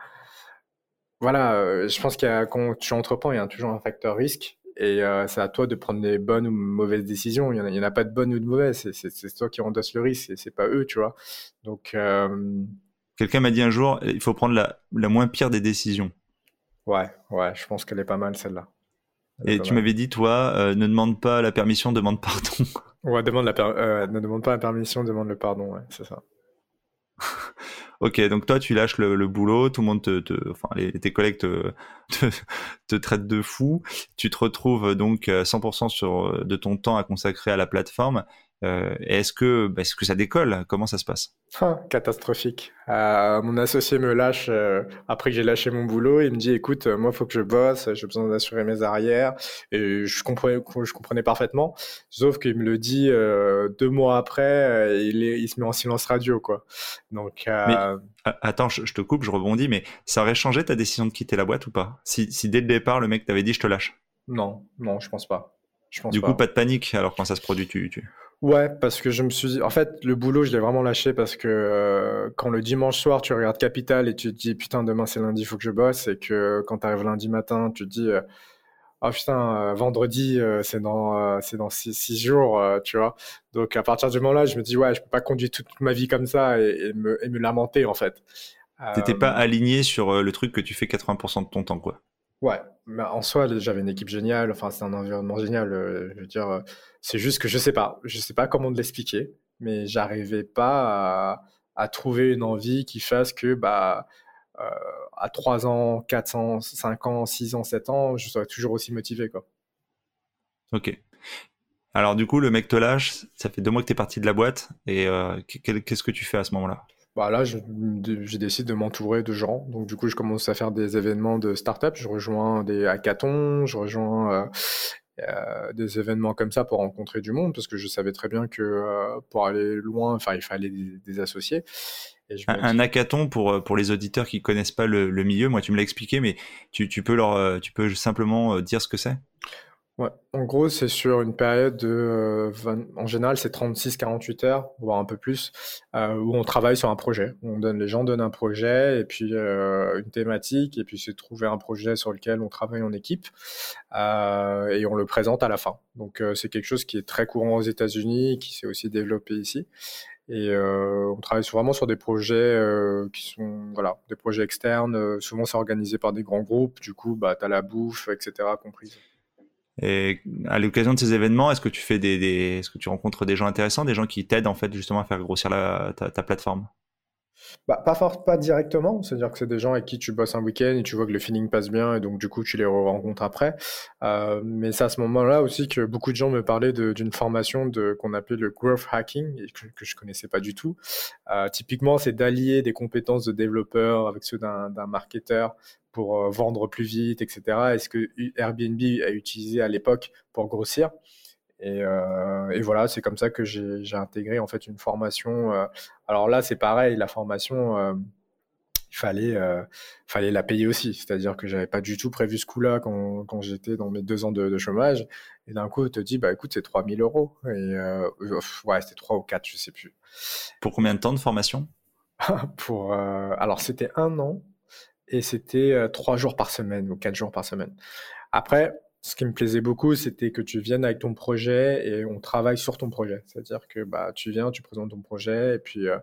Speaker 2: voilà, euh, je pense qu'il y a, quand tu entreprends, il y a toujours un facteur risque. Et euh, c'est à toi de prendre les bonnes ou mauvaises décisions. Il n'y en, en, a pas de bonnes ou de mauvaises. C'est toi qui endosse le risque, c'est pas eux, tu vois. Donc, euh,
Speaker 1: quelqu'un m'a dit un jour, il faut prendre la, la moins pire des décisions.
Speaker 2: Ouais, ouais, je pense qu'elle est pas mal celle-là.
Speaker 1: Et tu m'avais dit, toi, euh, ne demande pas la permission, demande pardon.
Speaker 2: Ouais, demande la euh, ne demande pas la permission, demande le pardon, ouais, c'est ça.
Speaker 1: ok, donc toi, tu lâches le, le, boulot, tout le monde te, te enfin, les, tes collègues te, te, te, traitent de fou. Tu te retrouves donc 100% sur de ton temps à consacrer à la plateforme. Euh, est-ce que, bah, est-ce que ça décolle? Comment ça se passe?
Speaker 2: Catastrophique. Euh, mon associé me lâche euh, après que j'ai lâché mon boulot. Il me dit "Écoute, moi, faut que je bosse. J'ai besoin d'assurer mes arrières." Et je comprenais, je comprenais parfaitement. Sauf qu'il me le dit deux mois après. il, est, il se met en silence radio, quoi. Donc.
Speaker 1: Mais, attends, je, je, te coupe, je rebondis. Mais ça aurait changé ta décision de quitter la boîte ou pas? Si, si dès le départ, le mec t'avait dit "Je te lâche?"
Speaker 2: Non, non, je pense pas.
Speaker 1: Je pense du pas. coup, pas de panique. Alors quand ça se produit, tu, tu...
Speaker 2: Ouais, parce que je me suis dit, en fait, le boulot, je l'ai vraiment lâché parce que euh, quand le dimanche soir, tu regardes Capital et tu te dis, putain, demain c'est lundi, il faut que je bosse, et que quand tu arrives lundi matin, tu te dis, euh, oh putain, euh, vendredi, euh, c'est dans, euh, c'est dans six, six jours, tu vois. Donc à partir du moment-là, je me dis, ouais, je peux pas conduire toute ma vie comme ça et, et me, et me lamenter, en fait.
Speaker 1: T'étais pas aligné sur le truc que tu fais 80% de ton temps, quoi.
Speaker 2: Ouais, mais en soi, j'avais une équipe géniale. Enfin, c'est un environnement génial. je veux dire, c'est juste que je sais pas, je sais pas comment l'expliquer, mais j'arrivais pas à, à, trouver une envie qui fasse que, bah, euh, à 3 ans, 4 ans, 5 ans, 6 ans, 7 ans, je serais toujours aussi motivé, quoi.
Speaker 1: Ok. Alors, du coup, le mec te lâche, ça fait deux mois que tu es parti de la boîte, et euh, qu'est-ce que tu fais à ce moment-là?
Speaker 2: Bah là, je, je décide de m'entourer de gens. Donc, du coup, je commence à faire des événements de start-up. Je rejoins des hackathons, je rejoins. Euh, des événements comme ça pour rencontrer du monde, parce que je savais très bien que pour aller loin, enfin, il fallait des, associés.
Speaker 1: un, hackathon pour pour les auditeurs qui connaissent pas le, milieu, moi tu me l'as expliqué, mais tu, tu peux leur, tu peux simplement dire ce que c'est?
Speaker 2: En gros, c'est sur une période de, euh, en général, c'est 36-48 heures, voire un peu plus, euh, où on travaille sur un projet. On donne, les gens donnent un projet et puis euh, une thématique, et puis c'est trouver un projet sur lequel on travaille en équipe et on le présente à la fin. Donc c'est quelque chose qui est très courant aux États-Unis, qui s'est aussi développé ici. Et on travaille vraiment sur des projets qui sont des projets externes. souvent, c'est organisé par des grands groupes. Du coup, bah, tu as la bouffe, etc. comprise.
Speaker 1: Et à l'occasion de ces événements, est-ce que tu rencontres des gens intéressants, des gens qui t'aident en fait justement à faire grossir ta, plateforme?
Speaker 2: Bah, pas, directement, c'est-à-dire que c'est des gens avec qui tu bosses un week-end et tu vois que le feeling passe bien et donc du coup tu les rencontres après. Euh, mais c'est à ce moment-là aussi que beaucoup de gens me parlaient d'une formation qu'on appelait le growth hacking et que, que je connaissais pas du tout. Euh, typiquement, c'est d'allier des compétences de développeur avec ceux d'un marketeur pour euh, vendre plus vite, etc. Est-ce que Airbnb a utilisé à l'époque pour grossir? Et, euh, et, voilà, c'est comme ça que j'ai intégré en fait une formation. Euh, alors là, c'est pareil, la formation, euh, il fallait, fallait la payer aussi. C'est-à-dire que j'avais pas du tout prévu ce coup-là quand, quand j'étais dans mes deux ans de, de chômage. Et d'un coup, on te dit, bah écoute, c'est 3000 euros. Et ouais, c'était 3 ou 4, je sais plus.
Speaker 1: Pour combien de temps de formation?
Speaker 2: Pour, alors c'était un an et c'était trois jours par semaine ou quatre jours par semaine. Après, ce qui me plaisait beaucoup, c'était que tu viennes avec ton projet et on travaille sur ton projet. C'est-à-dire que bah, tu viens, tu présentes ton projet et puis euh,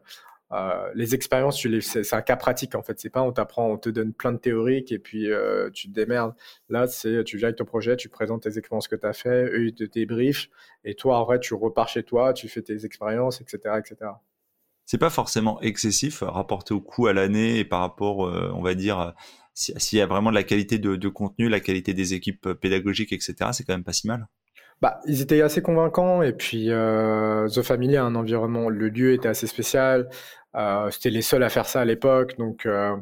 Speaker 2: euh, les expériences, les, c'est, un cas pratique en fait. C'est pas on t'apprend, on te donne plein de théoriques et puis euh, tu te démerdes. Là, c'est tu viens avec ton projet, tu présentes tes expériences que tu as fait, eux ils te débriefent et toi en vrai tu repars chez toi, tu fais tes expériences, etc., etc
Speaker 1: c'est pas forcément excessif rapporté au coût à l'année et par rapport, euh, on va dire, s'il y a vraiment de la qualité de, contenu, la qualité des équipes pédagogiques, etc. C'est quand même pas si mal.
Speaker 2: Bah, ils étaient assez convaincants et puis euh, The Family a un environnement, le lieu était assez spécial. Euh, C'était les seuls à faire ça à l'époque, donc euh,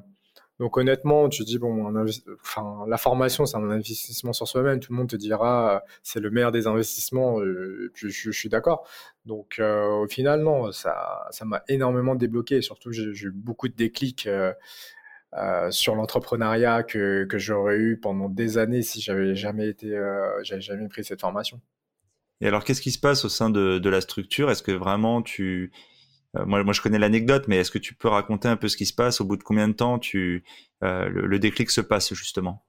Speaker 2: donc honnêtement, tu dis bon, enfin la formation c'est un investissement sur soi-même. Tout le monde te dira c'est le meilleur des investissements. Puis je, suis d'accord. Donc euh, au final non, ça ça m'a énormément débloqué. Surtout j'ai eu beaucoup de déclics euh, euh, sur l'entrepreneuriat que que j'aurais eu pendant des années si j'avais jamais été jamais pris cette formation.
Speaker 1: Et alors qu'est-ce qui se passe au sein de, de la structure? Est-ce que vraiment tu euh, moi, moi, je connais l'anecdote, mais est-ce que tu peux raconter un peu ce qui se passe? Au bout de combien de temps tu, euh, le, déclic se passe justement?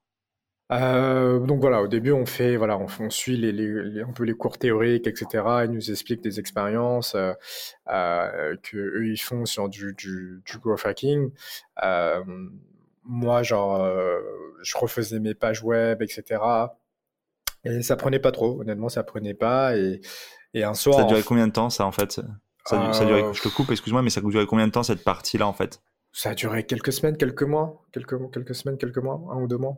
Speaker 2: Euh, donc voilà, au début on fait, voilà, on, suit les, les, un peu les cours théoriques, etc. Ils nous expliquent des expériences euh, euh, que eux ils font sur du, du, du growth hacking. Euh, moi, genre, je refaisais mes pages web, etc. Et ça prenait pas trop, honnêtement, ça prenait pas. Et, et un soir.
Speaker 1: Ça a duré combien de temps, ça, en fait? Ça, ça euh, je te coupe, excuse-moi, mais ça a duré combien de temps cette partie-là en fait?
Speaker 2: Ça a duré quelques semaines, quelques mois, quelques, quelques semaines, quelques mois, un ou deux mois.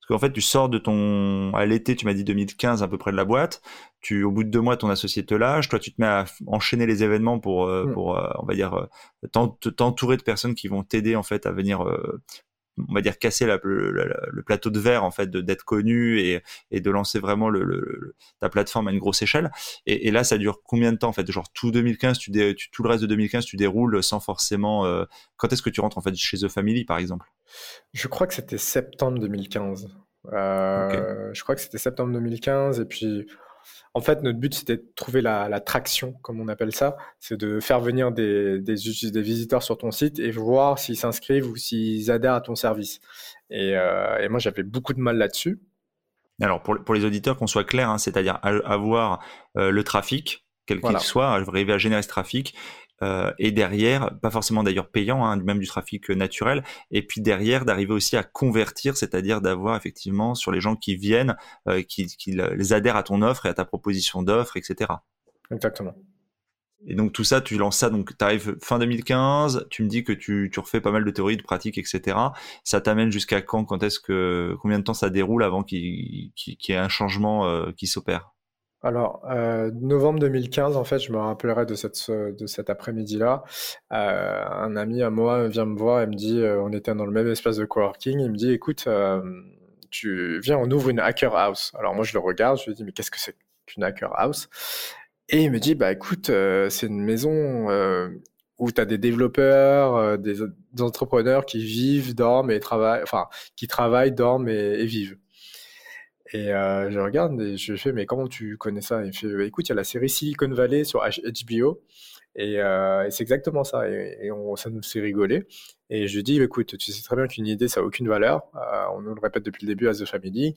Speaker 1: Parce qu'en fait, tu sors de ton. À l'été, tu m'as dit 2015 à peu près de la boîte. Tu, au bout de deux mois, ton associé te lâche. Toi, tu te mets à enchaîner les événements pour, euh, hmm. pour euh, on va dire, t'entourer de personnes qui vont t'aider en fait à venir on va dire casser le, plateau de verre en fait d'être connu et, et, de lancer vraiment le, ta plateforme à une grosse échelle. Et, là ça dure combien de temps en fait? Genre tout 2015 tu, tout le reste de 2015 tu déroules sans forcément euh, quand est-ce que tu rentres en fait chez The Family par exemple?
Speaker 2: Je crois que c'était septembre 2015 euh, je crois que c'était septembre 2015 et puis en fait, notre but, c'était de trouver la, traction, comme on appelle ça. C'est de faire venir des, des, des, visiteurs sur ton site et voir s'ils s'inscrivent ou s'ils adhèrent à ton service. Et, euh, moi, j'avais beaucoup de mal là-dessus.
Speaker 1: Alors, pour, pour, les auditeurs, qu'on soit clair, hein, c'est-à-dire avoir euh, le trafic, quel qu'il soit, arriver à générer ce trafic, euh, et derrière, pas forcément d'ailleurs payant, hein, même du trafic naturel, et puis derrière d'arriver aussi à convertir, c'est-à-dire d'avoir effectivement sur les gens qui viennent, euh, qui, les adhèrent à ton offre et à ta proposition d'offre, etc.
Speaker 2: Exactement.
Speaker 1: Et donc tout ça, tu lances ça, donc tu arrives fin 2015, tu me dis que tu, tu refais pas mal de théories, de pratiques, etc. Ça t'amène jusqu'à quand? Quand est-ce que combien de temps ça déroule avant qu'il y ait un changement euh, qui s'opère?
Speaker 2: Alors, euh, novembre 2015, en fait, je me rappellerai de, cette, de cet après-midi-là. Euh, un ami à moi vient me voir et me dit, euh, on était dans le même espace de coworking, il me dit, écoute, tu viens, on ouvre une hacker house. Alors moi, je le regarde, je lui dis, mais qu'est-ce que c'est qu'une hacker house? Et il me dit, bah écoute, c'est une maison où tu as des développeurs, des, entrepreneurs qui vivent, dorment et travaillent, enfin, qui travaillent, dorment et, vivent. Et je regarde et je fais, mais comment tu connais ça? Il fait, bah, écoute, il y a la série Silicon Valley sur HBO. Et, c'est exactement ça. Et, ça nous fait rigoler. Et je dis, écoute, tu sais très bien qu'une idée, ça n'a aucune valeur. on nous le répète depuis le début à The Family.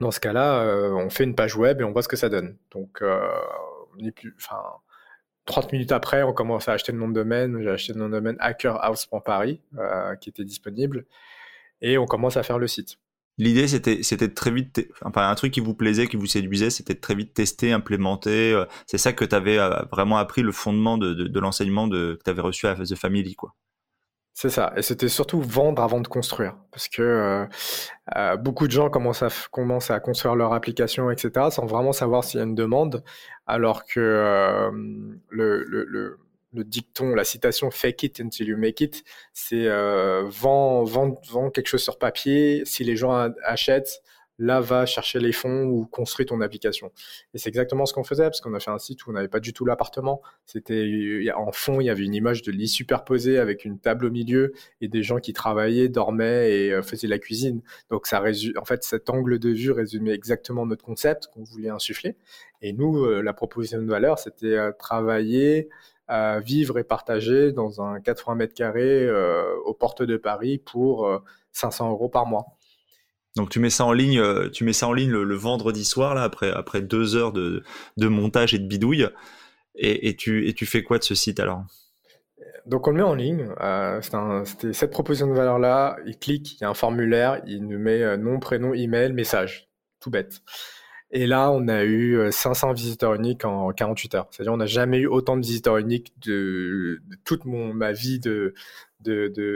Speaker 2: dans ce cas-là, on fait une page web et on voit ce que ça donne. Donc, on plus, enfin, 30 minutes après, on commence à acheter le nom de domaine. J'ai acheté le nom de domaine hackerhouse.paris euh, qui était disponible. Et on commence à faire le site.
Speaker 1: L'idée, c'était, c'était très vite, enfin, un truc qui vous plaisait, qui vous séduisait, c'était très vite tester, implémenter. Euh, c'est ça que tu avais euh, vraiment appris le fondement de, de, l'enseignement que tu avais reçu à The Family, quoi.
Speaker 2: C'est ça. Et c'était surtout vendre avant de construire. Parce que euh, euh, beaucoup de gens commencent à, commencent à construire leur application, etc., sans vraiment savoir s'il y a une demande. Alors que euh, le, le, le, le, dicton, la citation fake it until you make it, c'est vend, vend, vend quelque chose sur papier. Si les gens achètent, là va chercher les fonds ou construire ton application. Et c'est exactement ce qu'on faisait parce qu'on a fait un site où on n'avait pas du tout l'appartement. C'était en fond, il y avait une image de lit superposé avec une table au milieu et des gens qui travaillaient, dormaient et euh, faisaient la cuisine. Donc ça en fait, cet angle de vue résumait exactement notre concept qu'on voulait insuffler. Et nous, euh, la proposition de valeur, c'était euh, travailler, vivre et partager dans un 80 mètres carrés aux portes de Paris pour 500 euros par mois.
Speaker 1: Donc tu mets ça en ligne, euh, tu mets ça en ligne le, vendredi soir là après après deux heures de, de montage et de bidouille. Et, et, tu et tu fais quoi de ce site alors?
Speaker 2: Donc on le met en ligne. Euh, C'était cette proposition de valeur là. Il clique, il y a un formulaire, il nous met euh, nom, prénom, email, message, tout bête. Et là, on a eu 500 euh, visiteurs uniques en 48 heures. C'est-à-dire, on n'a jamais eu autant de visiteurs uniques de, de toute mon, ma vie de,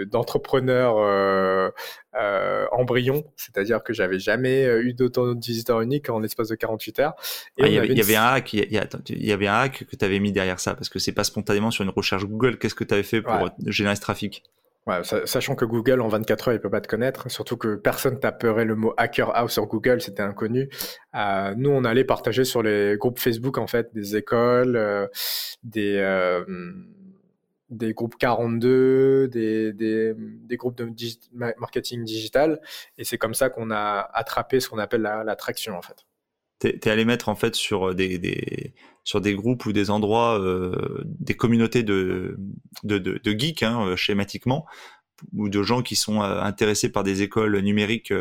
Speaker 2: d'entrepreneur de, euh, euh, embryon, c'est-à-dire que j'avais jamais eu d'autant de visiteurs uniques en l'espace de 48 heures.
Speaker 1: Ah, il, y avait, un hack, il y, avait un hack que tu avais mis derrière ça, parce que c'est pas spontanément sur une recherche Google. Qu'est-ce que tu avais fait pour générer ce trafic?
Speaker 2: Ouais, sachant que Google en 24 heures il peut pas te connaître, surtout que personne taperait le mot hacker house sur Google, c'était inconnu. Euh, nous on allait partager sur les groupes Facebook en fait des écoles, euh, des euh, des groupes 42, des, des, des groupes de marketing digital. Et c'est comme ça qu'on a attrapé ce qu'on appelle la, traction, en fait.
Speaker 1: T'es es allé mettre, en fait, sur des, des, sur des groupes ou des endroits, euh, des communautés de, de, de, de geeks, hein, euh, schématiquement, ou de gens qui sont euh, intéressés par des écoles numériques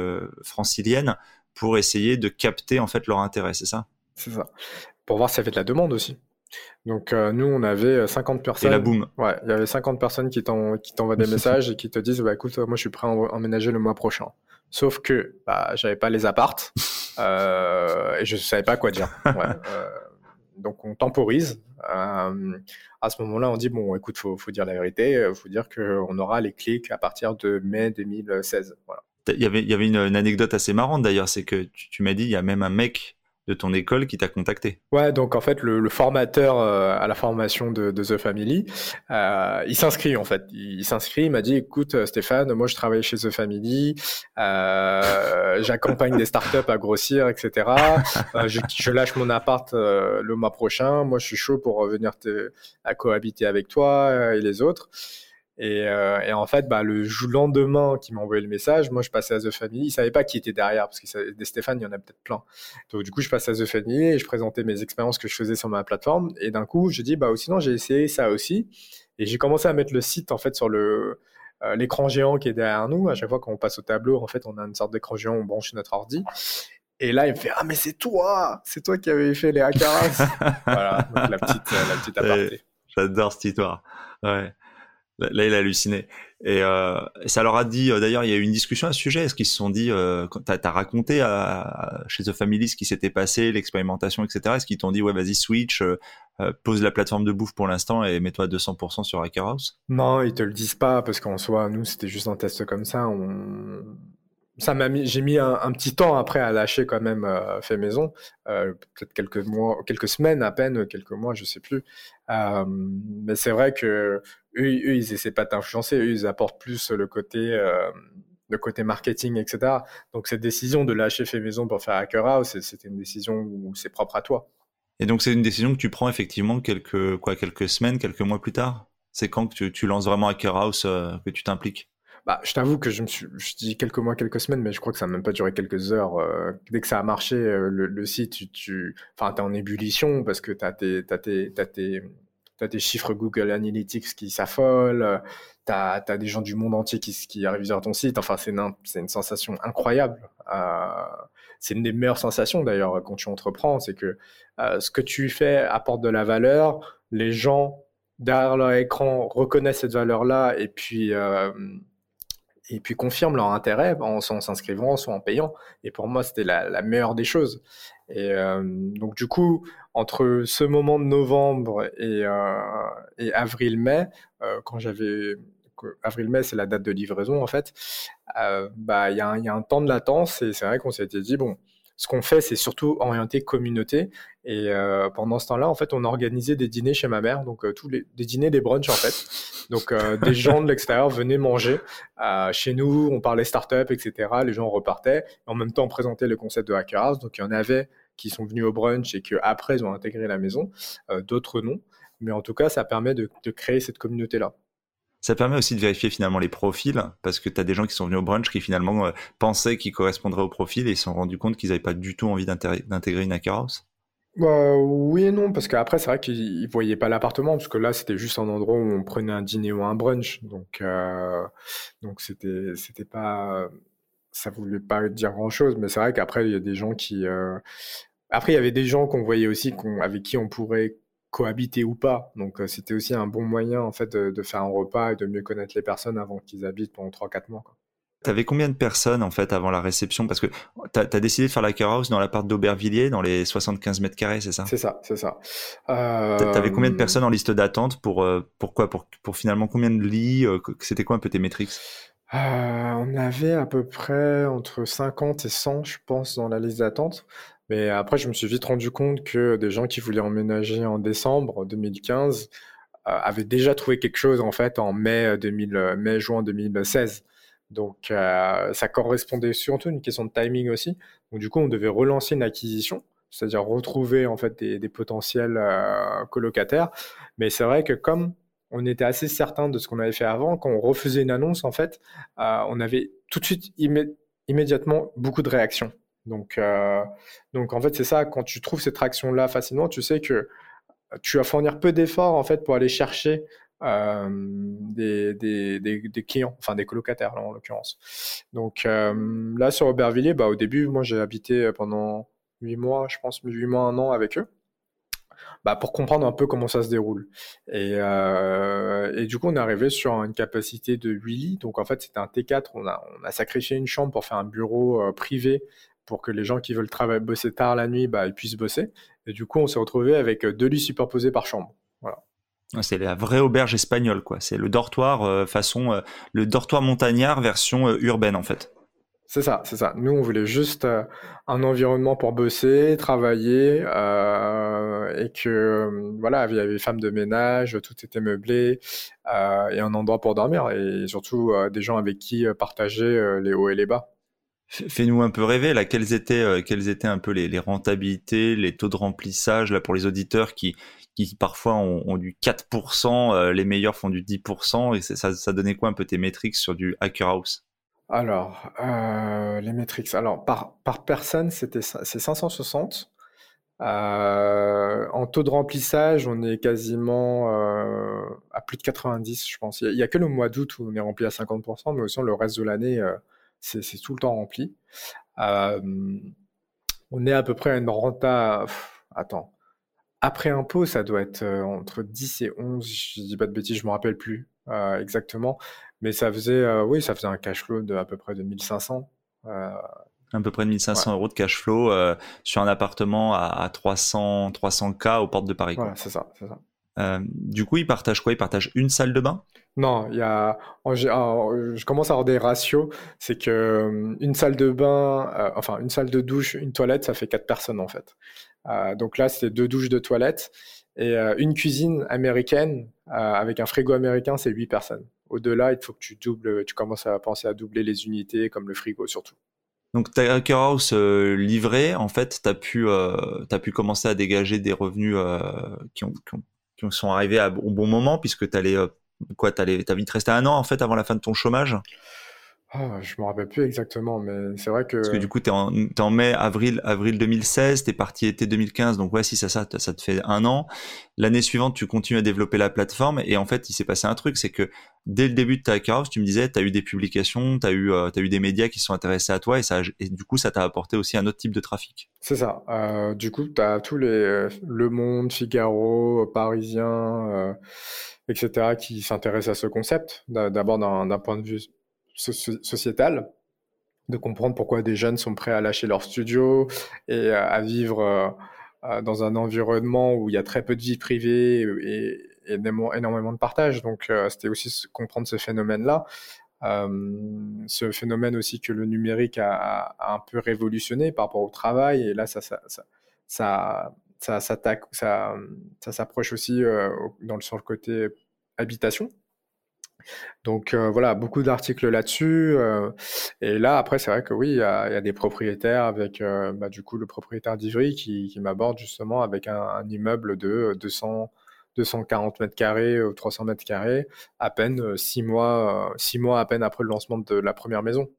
Speaker 1: franciliennes pour essayer de capter, en fait, leur intérêt, c'est ça?
Speaker 2: C'est ça. Pour voir si ça fait de la demande aussi. Donc euh, nous, on avait 50 personnes.
Speaker 1: Et la boum.
Speaker 2: Ouais, il y avait 50 personnes qui t'envoient des messages et qui te disent, bah écoute, moi je suis prêt à emménager le mois prochain. Sauf que bah, j'avais pas les appartes euh, et je savais pas quoi dire. Ouais, euh, donc on temporise. Euh, à ce moment-là, on dit bon, écoute, faut, faut dire la vérité, faut dire qu'on aura les clics à partir de mai 2016. Voilà.
Speaker 1: Il y avait, il y avait une, anecdote assez marrante d'ailleurs, c'est que tu, tu m'as dit, il y a même un mec de ton école qui t'a contacté.
Speaker 2: Ouais, donc en fait, le, formateur euh, à la formation de, The Family, euh, il s'inscrit en fait. Il, s'inscrit, il m'a dit, écoute euh, Stéphane, moi je travaille chez The Family, j'accompagne des startups à grossir, etc. Je, lâche mon appart le mois prochain, moi je suis chaud pour revenir à cohabiter avec toi et les autres. Euh, et, en fait, bah, le lendemain qu'il m'a envoyé le message, moi je passais à The Family. Il savait pas qui était derrière parce que des Stéphane, il y en a peut-être plein. Donc du coup, je passais à The Family et je présentais mes expériences que je faisais sur ma plateforme. Et d'un coup, je dis bah sinon j'ai essayé ça aussi. Et j'ai commencé à mettre le site en fait sur le euh, l'écran géant qui est derrière nous. À chaque fois qu'on passe au tableau, en fait, on a une sorte d'écran géant, on branche notre ordi. Et là, il me fait ah mais c'est toi, c'est toi qui avais fait les hackaras. voilà, donc la petite la petite aparté.
Speaker 1: J'adore cette histoire. Ouais. Là, il a halluciné. Et euh, ça leur a dit, euh, d'ailleurs, il y a eu une discussion à ce sujet. Est-ce qu'ils se sont dit, euh, t'as as raconté à, chez The Family ce qui s'était passé, l'expérimentation, etc. Est-ce qu'ils t'ont dit, ouais, vas-y, switch, euh, euh, pose la plateforme de bouffe pour l'instant et mets-toi à 200% sur Hacker House?
Speaker 2: Non, ils te le disent pas parce qu'en soi, nous, c'était juste un test comme ça. On ça m'a mis, j'ai mis un, petit temps après à lâcher quand même euh, fait maison, euh, peut-être quelques mois, quelques semaines à peine, quelques mois, je sais plus. Euh, mais c'est vrai que eux, eux, ils essaient pas d'influencer, eux, ils apportent plus le côté le côté marketing, etc. Donc cette décision de lâcher fait maison pour faire Hacker House, c'était une décision où c'est propre à toi.
Speaker 1: Et donc c'est une décision que tu prends effectivement quelques quoi quelques semaines, quelques mois plus tard? C'est quand que tu, tu, lances vraiment Hacker House euh, que tu t'impliques?
Speaker 2: Bah, je t'avoue que je me suis, je dis quelques mois, quelques semaines, mais je crois que ça n'a même pas duré quelques heures. Euh, dès que ça a marché, euh, le, site, tu, tu, enfin, t'es en ébullition parce que t'as tes, t'as tes, t'as tes, t'as tes chiffres Google Analytics qui s'affolent, t'as, t'as des gens du monde entier qui, arrivent sur ton site. Enfin, c'est une, c'est une sensation incroyable. Euh, c'est une des meilleures sensations d'ailleurs quand tu entreprends, c'est que ce que tu fais apporte de la valeur. Les gens derrière leur écran reconnaissent cette valeur-là et puis et puis confirment leur intérêt en, en s'inscrivant, soit en payant. Et pour moi, c'était la, meilleure des choses. Et euh, donc du coup, entre ce moment de novembre et, euh, avril-mai, euh, quand j'avais avril-mai, c'est la date de livraison en fait. Bah, il y, y, a un temps de latence et c'est vrai qu'on s'était dit bon, ce qu'on fait, c'est surtout orienté communauté. Et euh, pendant ce temps-là, en fait, on organisait des dîners chez ma mère, donc euh, tous les des dîners, des brunchs en fait. Donc euh, des gens de l'extérieur venaient manger chez nous, on parlait start-up, etc. Les gens repartaient. En même temps, on présentait le concept de Hacker House. Donc il y en avait qui sont venus au brunch et qui après ils ont intégré la maison, d'autres non. Mais en tout cas, ça permet de, de créer cette communauté-là.
Speaker 1: Ça permet aussi de vérifier finalement les profils, parce que tu as des gens qui sont venus au brunch qui finalement euh, pensaient qu'ils correspondraient au profil et ils se sont rendus compte qu'ils n'avaient pas du tout envie d'intégrer une hacker house.
Speaker 2: Bah, oui et non, parce qu'après, c'est vrai qu'ils ne voyaient pas l'appartement, parce que là, c'était juste un endroit où on prenait un dîner ou un brunch. Donc, euh, donc c'était, c'était pas, ça voulait pas dire grand chose, mais c'est vrai qu'après, il y a des gens qui, euh... après, il y avait des gens qu'on voyait aussi, qu'on, avec qui on pourrait cohabiter ou pas. Donc, euh, c'était aussi un bon moyen, en fait, de, de, faire un repas et de mieux connaître les personnes avant qu'ils habitent pendant 3-4 mois. Quoi.
Speaker 1: T'avais combien de personnes en fait avant la réception? Parce que t'as as décidé de faire la house dans l'appart d'Aubervilliers, dans les 75 mètres carrés, c'est ça?
Speaker 2: C'est ça, c'est ça.
Speaker 1: Euh... T'avais combien de personnes en liste d'attente pour euh, pourquoi pour, pour finalement combien de lits euh, C'était quoi un peu tes métriques?
Speaker 2: Euh, On avait à peu près entre 50 et 100, je pense, dans la liste d'attente. Mais après, je me suis vite rendu compte que des gens qui voulaient emménager en décembre 2015 avaient déjà trouvé quelque chose en fait en mai 2000, mai juin 2016. Donc, euh, ça correspondait surtout à une question de timing aussi. Donc, du coup, on devait relancer une acquisition, c'est-à-dire retrouver en fait des, potentiels euh, colocataires. Mais c'est vrai que comme on était assez certain de ce qu'on avait fait avant, quand on refusait une annonce, en fait, euh, on avait tout de suite immé immédiatement beaucoup de réactions. Donc, euh, donc en fait, c'est ça. Quand tu trouves cette réaction-là facilement, tu sais que tu vas fournir peu d'efforts en fait pour aller chercher euh, des, clients, enfin des colocataires en l'occurrence. Donc euh, là sur Aubervilliers, bah, au début, moi j'ai habité pendant huit mois, je pense huit mois, un an avec eux. Bah, pour comprendre un peu comment ça se déroule. Et, euh, du coup, on est arrivé sur une capacité de 8 lits. Donc, en fait, c'était un T4. On a, sacrifié une chambre pour faire un bureau euh, privé pour que les gens qui veulent travailler, bosser tard la nuit, bah, ils puissent bosser. Et du coup, on s'est retrouvé avec deux lits superposés par chambre. Voilà.
Speaker 1: C'est la vraie auberge espagnole, quoi. C'est le dortoir euh, façon euh, le dortoir montagnard version euh, urbaine, en fait.
Speaker 2: C'est ça, c'est ça. Nous, on voulait juste euh, un environnement pour bosser, travailler, euh, et que voilà, il y avait femmes de ménage, tout était meublé, euh, et un endroit pour dormir, et surtout des gens avec qui partager les hauts et les bas.
Speaker 1: Fais-nous un peu rêver là. Quelles étaient, quelles étaient un peu les, rentabilités, les taux de remplissage là pour les auditeurs qui qui parfois ont, du 4%, euh, les meilleurs font du 10%, et ça, ça donnait quoi un peu tes métriques sur du Hacker House?
Speaker 2: Alors, euh, les métriques, alors par, par personne, c'était c'est 560. Euh, en taux de remplissage, on est quasiment euh, à plus de 90, je pense. Il n'y a, a, que le mois d'août où on est rempli à 50%, mais aussi le reste de l'année, euh, c'est tout le temps rempli. Euh, on est à peu près à une renta... Pff, attends, après impôt, ça doit être euh, entre 10 et 11, je dis pas de bêtises, je me rappelle plus euh, exactement, mais ça faisait, euh, oui, ça faisait un cash flow de à peu près de 1500. Euh,
Speaker 1: à peu près de 1500 ouais. euros de cash flow sur un appartement à, à 300, 300 k aux portes de Paris.
Speaker 2: Voilà, c'est ça, c'est ça.
Speaker 1: Du coup, ils partagent quoi? Ils partagent une salle de bain?
Speaker 2: Non, il y a. Je commence à avoir des ratios. C'est que une salle de bain, euh, enfin une salle de douche, une toilette, ça fait quatre personnes en fait. Euh, donc là, c'est deux douches de toilette et euh, une cuisine américaine avec un frigo américain, c'est huit personnes. Au-delà, il faut que tu doubles, tu commences à penser à doubler les unités, comme le frigo surtout.
Speaker 1: Donc ta House euh, livrée, en fait, tu as, pu, euh, as commencer à dégager des revenus euh, qui, ont, qui, sont arrivés au bon moment, puisque tu allais, quoi, t'allais, t'as vite resté un an, en fait, avant la fin de ton chômage?
Speaker 2: Ah, je me rappelle plus exactement, mais c'est vrai que.
Speaker 1: Parce que du coup, t'es en, es en mai, avril, avril 2016, t'es parti été 2015, donc ouais, si ça, ça, ça te fait un an. L'année suivante, tu continues à développer la plateforme, et en fait, il s'est passé un truc, c'est que dès le début de ta carrière, tu me disais, t'as eu des publications, t'as eu, euh, as eu des médias qui sont intéressés à toi, et ça, et du coup, ça t'a apporté aussi un autre type de trafic.
Speaker 2: C'est ça. Euh, du coup, t'as tous les euh, Le Monde, Figaro, Parisien, euh, etc., qui s'intéressent à ce concept. D'abord d'un point de vue sociétale, de comprendre pourquoi des jeunes sont prêts à lâcher leur studio et à vivre euh, euh, dans un environnement où il y a très peu de vie privée et, énormément de partage. Donc, euh, c'était aussi comprendre ce phénomène-là. ce phénomène aussi que le numérique a, un peu révolutionné par rapport au travail. Et là, ça, ça, ça, ça s'approche aussi dans le, sur le côté habitation. Donc euh, voilà, beaucoup d'articles là-dessus. Euh, et là, après, c'est vrai que oui, il y a, des propriétaires avec, euh, bah, du coup, le propriétaire d'Ivry qui, m'aborde justement avec un, immeuble de 200, 240 mètres carrés ou 300 mètres carrés, à peine six mois, six mois à peine après le lancement de la première maison.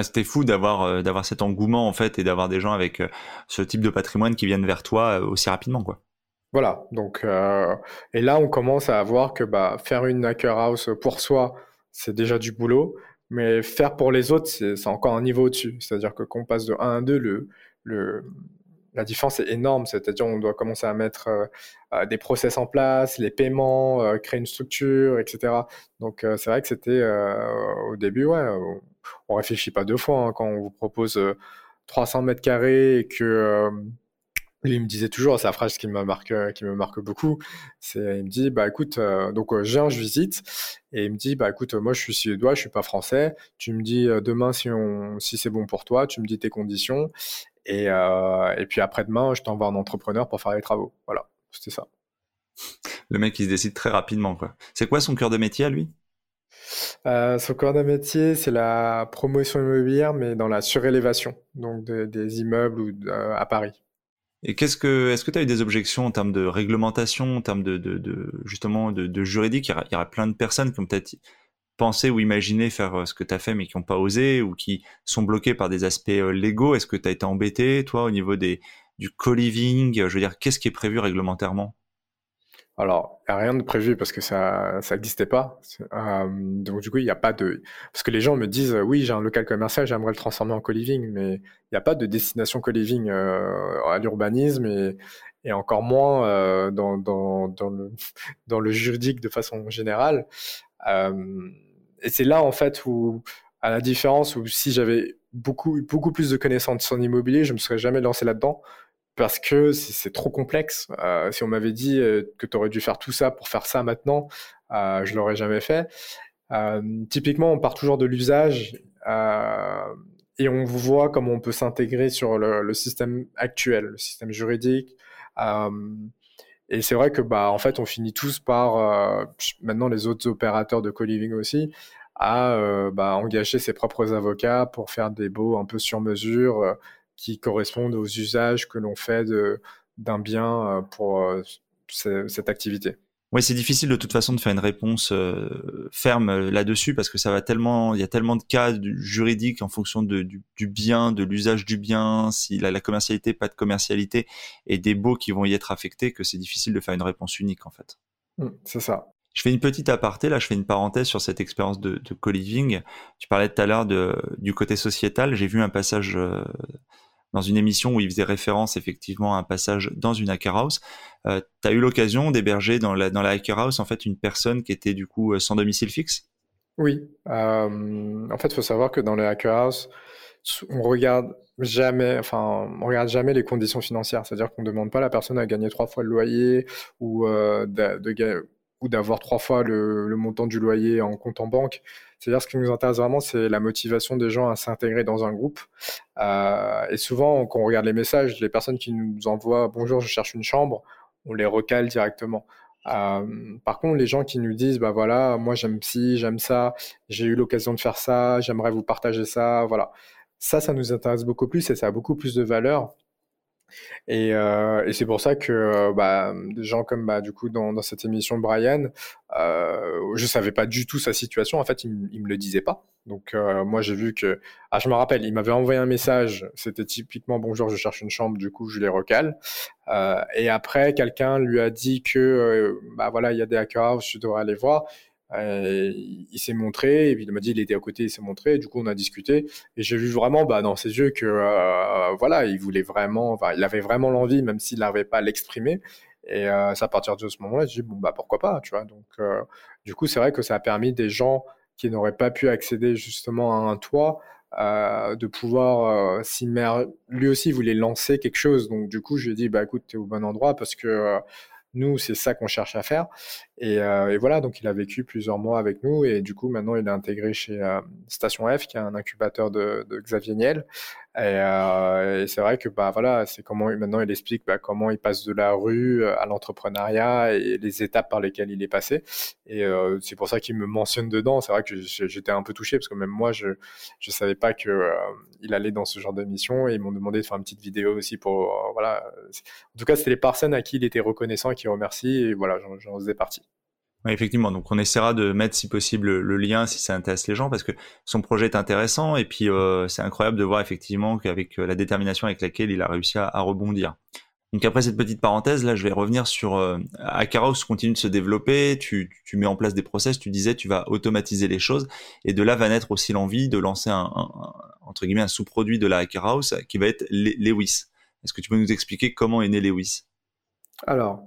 Speaker 1: C'était fou d'avoir d'avoir cet engouement en fait et d'avoir des gens avec ce type de patrimoine qui viennent vers toi aussi rapidement quoi.
Speaker 2: Voilà, donc euh, et là on commence à voir que bah, faire une hacker house pour soi, c'est déjà du boulot, mais faire pour les autres, c'est encore un niveau au-dessus. C'est-à-dire que quand passe de 1 à 2, le, le, la différence est énorme. C'est-à-dire on doit commencer à mettre euh, euh, des process en place, les paiements, créer une structure, etc. Donc c'est vrai que c'était au début, ouais, on réfléchit pas deux fois hein, quand on vous propose 300 mètres carrés et que il me disait toujours, c'est la phrase qui me marque, qui me marque beaucoup. C'est, il me dit, bah écoute, euh, donc euh, je viens, je visite, et il me dit, bah écoute, moi je suis suédois, je suis pas français. Tu me dis euh, demain si si c'est bon pour toi, tu me dis tes conditions, et et puis après-demain, je t'envoie un entrepreneur pour faire les travaux. Voilà, c'était ça.
Speaker 1: Le mec, il se décide très rapidement. C'est quoi son cœur de métier à lui?
Speaker 2: Son cœur de métier, c'est la promotion immobilière, mais dans la surélévation, donc des immeubles ou, à Paris.
Speaker 1: Et qu'est-ce que, est-ce que tu as eu des objections en termes de réglementation, en termes de, justement de, juridique? Il y, aura, plein de personnes qui ont peut-être pensé ou imaginé faire euh, ce que tu as fait mais qui n'ont pas osé ou qui sont bloqués par des aspects euh, légaux. Est-ce que tu as été embêté, toi, au niveau des, du co-living? Je veux dire, qu'est-ce qui est prévu réglementairement?
Speaker 2: Alors, il n'y a rien de prévu parce que ça n'existait pas. Euh, donc du coup, il n'y a pas de... Parce que les gens me disent, oui, j'ai un local commercial, j'aimerais le transformer en co-living, mais il n'y a pas de destination co-living euh, à l'urbanisme et, encore moins euh, dans, dans, dans, le, dans le juridique de façon générale. Et c'est là, en fait, où, à la différence, où si j'avais beaucoup, beaucoup plus de connaissances en immobilier, je me serais jamais lancé là-dedans parce que c'est trop complexe. Euh, si on m'avait dit euh, que tu aurais dû faire tout ça pour faire ça maintenant, euh, je l'aurais jamais fait. Euh, typiquement, on part toujours de l'usage et on voit comment on peut s'intégrer sur le, le, système actuel, le système juridique. et c'est vrai que bah en fait, on finit tous par maintenant les autres opérateurs de co-living aussi à bah, engager ses propres avocats pour faire des baux un peu sur mesure qui correspondent aux usages que l'on fait d'un bien euh, pour euh, cette activité.
Speaker 1: Oui, c'est difficile de toute façon de faire une réponse euh, ferme là-dessus parce que ça va tellement, il y a tellement de cas juridiques en fonction de, du, bien, de l'usage du bien, s'il a la commercialité, pas de commercialité, et des baux qui vont y être affectés, que c'est difficile de faire une réponse unique en fait.
Speaker 2: Mmh, c'est ça.
Speaker 1: Je fais une petite aparté, là je fais une parenthèse sur cette expérience de, de co-living. Tu parlais tout à l'heure du côté sociétal, j'ai vu un passage dans une émission où il faisait référence effectivement à un passage dans une hacker house. Euh, tu as eu l'occasion d'héberger dans la, dans la hacker house en fait une personne qui était du coup euh, sans domicile fixe?
Speaker 2: Oui. Euh, en fait, il faut savoir que dans les hacker house, on regarde jamais, enfin, on regarde jamais les conditions financières. C'est-à-dire qu'on ne demande pas à la personne à gagner trois fois le loyer ou euh, d'avoir trois fois le, montant du loyer en compte en banque. C'est-à-dire ce qui nous intéresse vraiment, c'est la motivation des gens à s'intégrer dans un groupe. Euh, et souvent, quand on regarde les messages, les personnes qui nous envoient bonjour, je cherche une chambre, on les recale directement. par contre, les gens qui nous disent, bah voilà, moi j'aime ci, j'aime ça, j'ai eu l'occasion de faire ça, j'aimerais vous partager ça, voilà. Ça, ça nous intéresse beaucoup plus et ça a beaucoup plus de valeur et, euh, et c'est pour ça que euh, bah, des gens comme bah, du coup dans, cette émission Brian, euh, je savais pas du tout sa situation. En fait, il, il me le disait pas. Donc euh, moi j'ai vu que ah je me rappelle, il m'avait envoyé un message. C'était typiquement bonjour, je cherche une chambre. Du coup je les recale. Et après quelqu'un lui a dit que bah voilà il y a des hackers, je devrais aller voir. Il s'est montré, et puis il m'a dit il était à côté, il s'est montré, du coup on a discuté, et j'ai vu vraiment bah, dans ses yeux que euh, voilà, il voulait vraiment, il avait vraiment l'envie, même s'il n'arrivait pas à l'exprimer. Et euh, c'est à partir de ce moment-là, j'ai dit bon bah pourquoi pas, tu vois. Donc euh, du coup c'est vrai que ça a permis des gens qui n'auraient pas pu accéder justement à un toit euh, de pouvoir euh, s'immerger. Lui aussi voulait lancer quelque chose, donc du coup je lui ai dit bah écoute t'es au bon endroit parce que nous, c'est ça qu'on cherche à faire. Et, euh, et, voilà, donc il a vécu plusieurs mois avec nous et du coup, maintenant, il est intégré chez euh, Station F, qui est un incubateur de, de Xavier Niel. Et, euh, et c'est vrai que bah voilà, c'est comment maintenant il explique bah, comment il passe de la rue euh, à l'entrepreneuriat et les étapes par lesquelles il est passé. Et euh, c'est pour ça qu'il me mentionne dedans. C'est vrai que j'étais un peu touché parce que même moi, je je savais pas que euh, il allait dans ce genre d'émission et ils m'ont demandé de faire une petite vidéo aussi pour euh, voilà. En tout cas, c'était les personnes à qui il était reconnaissant et qui remercie et voilà, j'en faisais partie.
Speaker 1: Effectivement. Donc, on essaiera de mettre, si possible, le lien si ça intéresse les gens, parce que son projet est intéressant et puis euh, c'est incroyable de voir effectivement qu'avec euh, la détermination avec laquelle il a réussi à, rebondir. Donc, après cette petite parenthèse, là, je vais revenir sur euh, Akaros continue de se développer. Tu, tu, mets en place des process. Tu disais, tu vas automatiser les choses et de là va naître aussi l'envie de lancer un, un, entre guillemets un sous-produit de la Hacker qui va être Lewis. Est-ce que tu peux nous expliquer comment est né Lewis?
Speaker 2: Alors,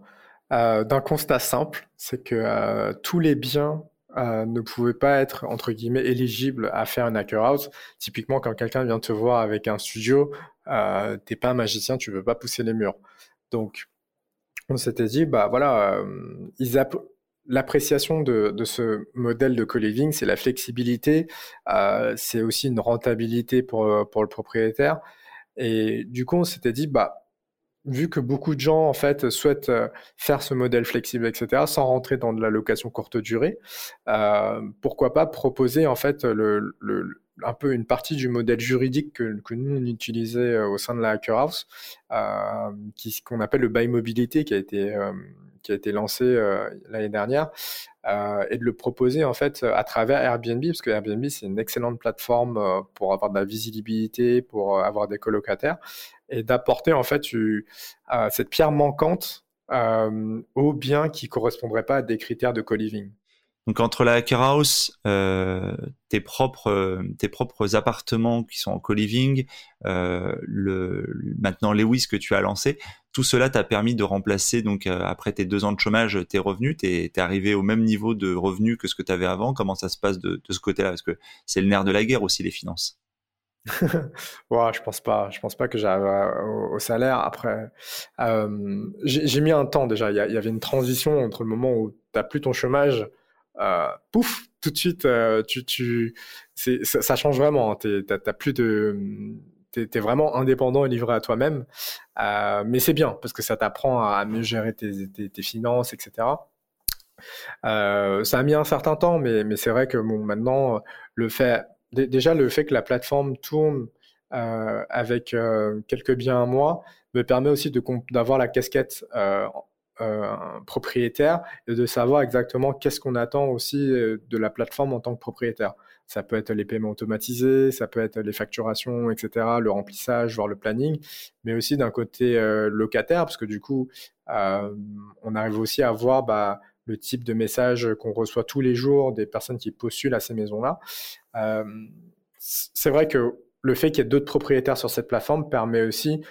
Speaker 2: d'un constat simple, c'est que euh, tous les biens euh, ne pouvaient pas être entre guillemets éligibles à faire un hacker house. Typiquement, quand quelqu'un vient te voir avec un studio, euh, t'es pas un magicien, tu veux pas pousser les murs. Donc, on s'était dit, bah voilà, euh, l'appréciation de, de, ce modèle de co-living, c'est la flexibilité, euh, c'est aussi une rentabilité pour pour le propriétaire. Et du coup, on s'était dit, bah vu que beaucoup de gens en fait souhaitent euh, faire ce modèle flexible, etc., sans rentrer dans de la location courte durée, euh, pourquoi pas proposer en fait un peu une partie du modèle juridique que, nous on utilisait euh, au sein de la Hacker House, qui qu'on appelle le buy mobilité, qui a été qui a été lancé l'année dernière, et de le proposer en fait à travers Airbnb, parce que Airbnb c'est une excellente plateforme pour avoir de la visibilité, pour avoir des colocataires, et d'apporter en fait euh, cette pierre manquante euh, aux biens qui correspondraient pas à des critères de co-living.
Speaker 1: Donc entre la hacker house, euh, tes propres tes propres appartements qui sont en co-living, euh, le maintenant Lewis que tu as lancé, tout cela t'a permis de remplacer donc euh, après tes deux ans de chômage tes revenus, t'es es arrivé au même niveau de revenus que ce que tu avais avant? Comment ça se passe de, ce côté-là? Parce que c'est le nerf de la guerre aussi les finances.
Speaker 2: ouais, je pense pas. Je pense pas que j'arrive au, au, salaire. Après, euh, j'ai mis un temps déjà. Il y, avait une transition entre le moment où tu plus ton chômage, euh, pouf, tout de suite, euh, tu, tu, ça, ça, change vraiment. Hein. T'as plus de, t'es es vraiment indépendant et livré à toi-même. Euh, mais c'est bien parce que ça t'apprend à mieux gérer tes, finances, etc. Euh, ça a mis un certain temps, mais, c'est vrai que bon, maintenant, le fait déjà le fait que la plateforme tourne euh, avec quelques biens à moi me permet aussi d'avoir la casquette euh, propriétaire et de savoir exactement qu'est-ce qu'on attend aussi euh, de la plateforme en tant que propriétaire. Ça peut être les paiements automatisés, ça peut être les facturations, etc., le remplissage, voire le planning, mais aussi d'un côté euh, locataire, parce que du coup, on arrive aussi à voir bah, le type de message qu'on reçoit tous les jours des personnes qui postulent à ces maisons-là. C'est vrai que le fait qu'il y ait d'autres propriétaires sur cette plateforme permet aussi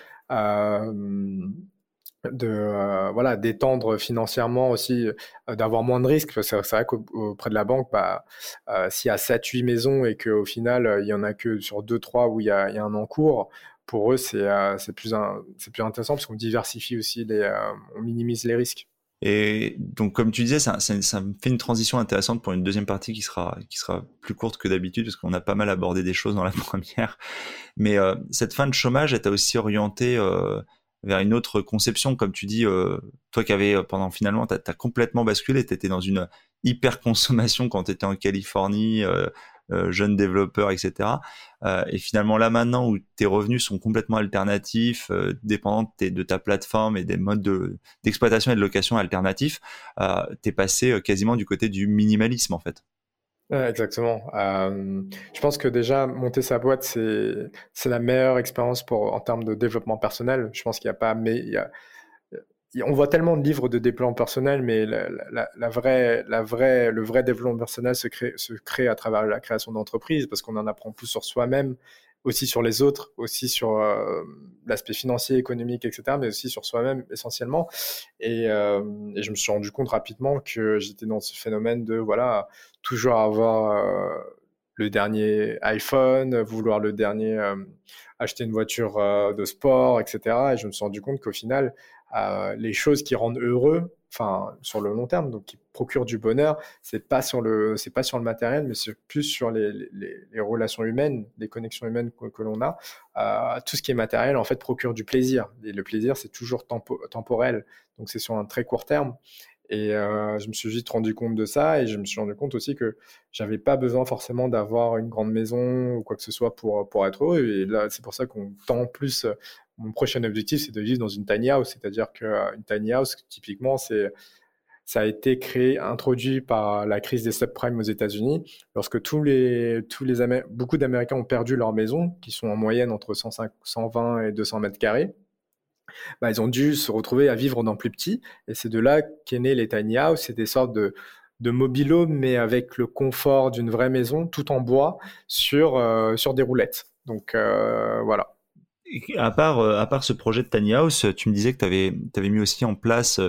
Speaker 2: de euh, voilà d'étendre financièrement aussi euh, d'avoir moins de risques c'est vrai qu'auprès de la banque bah, euh, s'il y a 7 8 maisons et qu'au final il y en a que sur 2 3 où il y a, il y a un encours pour eux c'est c'est plus c'est plus intéressant parce qu'on diversifie aussi les on minimise les risques
Speaker 1: et donc, comme tu disais, ça, ça, ça, me fait une transition intéressante pour une deuxième partie qui sera, qui sera plus courte que d'habitude, parce qu'on a pas mal abordé des choses dans la première. Mais cette fin de chômage, elle t'a aussi orienté vers une autre conception, comme tu dis, toi qui avais pendant finalement, tu as, complètement basculé, tu étais dans une hyper consommation quand tu étais en Californie, euh, jeunes développeurs, etc. Euh, et finalement là maintenant où tes revenus sont complètement alternatifs, euh, dépendants de, ta plateforme et des modes d'exploitation et de location alternatifs, euh, t'es passé quasiment du côté du minimalisme en fait.
Speaker 2: Exactement. je pense que déjà monter sa boîte c'est c'est la meilleure expérience pour en termes de développement personnel. Je pense qu'il n'y a pas mais il y a on voit tellement de livres de développement personnel, mais la, vraie, la vraie, le vrai développement personnel se crée, se crée à travers la création d'entreprises parce qu'on en apprend plus sur soi-même, aussi sur les autres, aussi sur euh, l'aspect financier, économique, etc., mais aussi sur soi-même essentiellement. Et, euh, et, je me suis rendu compte rapidement que j'étais dans ce phénomène de voilà toujours avoir euh, le dernier iPhone, vouloir le dernier acheter une voiture de sport, etc. Et je me suis rendu compte qu'au final les choses qui rendent heureux, sur le long terme, donc qui procurent du bonheur, c'est pas sur le c'est pas sur le matériel, mais c'est plus sur les, les, relations humaines, les connexions humaines que, l'on a. Euh, tout ce qui est matériel en fait procure du plaisir. Et le plaisir c'est toujours temporel, donc c'est sur un très court terme. Et euh, je me suis vite rendu compte de ça et je me suis rendu compte aussi que j'avais pas besoin forcément d'avoir une grande maison ou quoi que ce soit pour, pour être heureux. Et là, c'est pour ça qu'on tend plus mon prochain objectif, c'est de vivre dans une tiny house. C'est-à-dire qu'une euh, tiny house, typiquement, c'est ça a été créé, introduit par la crise des subprimes aux États-Unis, lorsque tous les, tous les beaucoup d'Américains ont perdu leur maison, qui sont en moyenne entre 105, 120 et 200 mètres carrés. Bah, ils ont dû se retrouver à vivre dans plus petit, et c'est de là qu'est né les tiny house. C'est des sortes de, de mobilo, mais avec le confort d'une vraie maison, tout en bois, sur, euh, sur des roulettes. Donc euh, voilà
Speaker 1: à part, euh, à part ce projet de Tiny House, tu me disais que tu avais, avais, mis aussi en place,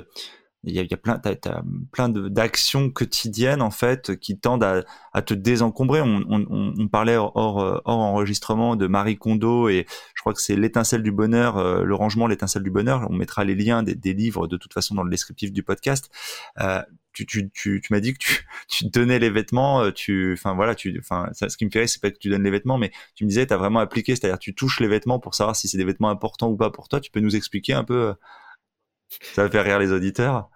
Speaker 1: il y a, y a plein, t'as, as plein d'actions quotidiennes en fait qui tendent à, à te désencombrer. On, on, on, parlait hors, hors enregistrement de Marie Kondo et je crois que c'est l'étincelle du bonheur, euh, le rangement, l'étincelle du bonheur. On mettra les liens des, des, livres de toute façon dans le descriptif du podcast. Euh, tu, tu, tu, tu m'as dit que tu, tu donnais les vêtements, euh, tu, enfin voilà, tu, enfin, ce qui me fait c'est pas que tu donnes les vêtements, mais tu me disais, tu as vraiment appliqué, c'est-à-dire tu touches les vêtements pour savoir si c'est des vêtements importants ou pas pour toi. Tu peux nous expliquer un peu euh, Ça faire rire les auditeurs.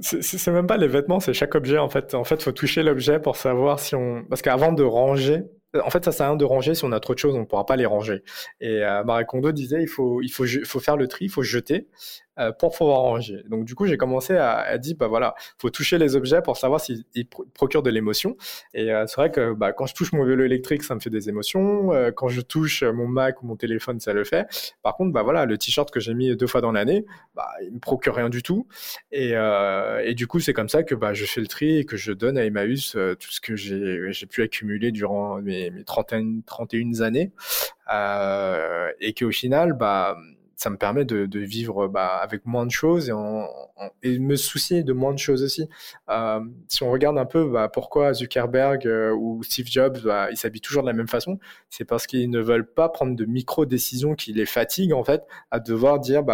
Speaker 2: C'est même pas les vêtements, c'est chaque objet en fait. En fait, faut toucher l'objet pour savoir si on, parce qu'avant de ranger, en fait, ça sert à rien de ranger si on a trop de choses, on ne pourra pas les ranger. Et euh, Marie disait, il faut, il faut, faut faire le tri, il faut jeter euh, pour pouvoir ranger. Donc du coup, j'ai commencé à, dire, bah voilà, faut toucher les objets pour savoir s'ils procurent de l'émotion. Et euh, c'est vrai que bah, quand je touche mon vélo électrique, ça me fait des émotions. Euh, quand je touche mon Mac ou mon téléphone, ça le fait. Par contre, bah voilà, le t-shirt que j'ai mis deux fois dans l'année, bah, il me procure rien du tout. Et, du coup, c'est comme ça que bah, je fais le tri et que je donne à Emmaüs tout ce que j'ai pu accumuler durant mes mes, 31 années, et qu'au final, bah, ça me permet de, vivre bah, avec moins de choses et, en, et me soucier de moins de choses aussi. Euh, si on regarde un peu bah, pourquoi Zuckerberg euh, ou Steve Jobs, bah, ils s'habillent toujours de la même façon, c'est parce qu'ils ne veulent pas prendre de micro-décisions qui les fatiguent en fait à devoir dire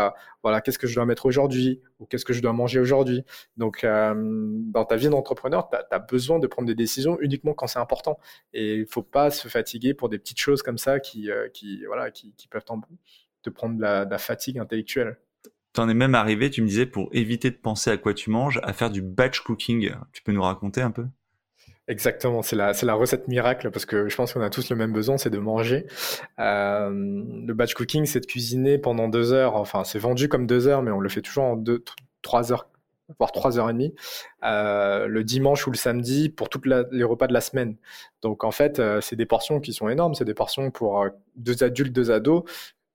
Speaker 2: voilà qu'est-ce que je dois mettre aujourd'hui ou qu'est-ce que je dois manger aujourd'hui. Donc euh, dans ta vie d'entrepreneur, tu as, besoin de prendre des décisions uniquement quand c'est important et il faut pas se fatiguer pour des petites choses comme ça qui peuvent de prendre de la, fatigue intellectuelle.
Speaker 1: T'en es même arrivé, tu me disais, pour éviter de penser à quoi tu manges, à faire du batch cooking. Tu peux nous raconter un peu?
Speaker 2: Exactement, c'est la, la recette miracle parce que je pense qu'on a tous le même besoin, c'est de manger. Euh, le batch cooking, c'est de cuisiner pendant deux heures. Enfin, c'est vendu comme deux heures, mais on le fait toujours en deux, trois heures, voire trois heures et demie, euh, le dimanche ou le samedi pour tous les repas de la semaine. Donc en fait, euh, c'est des portions qui sont énormes. C'est des portions pour deux adultes, deux ados.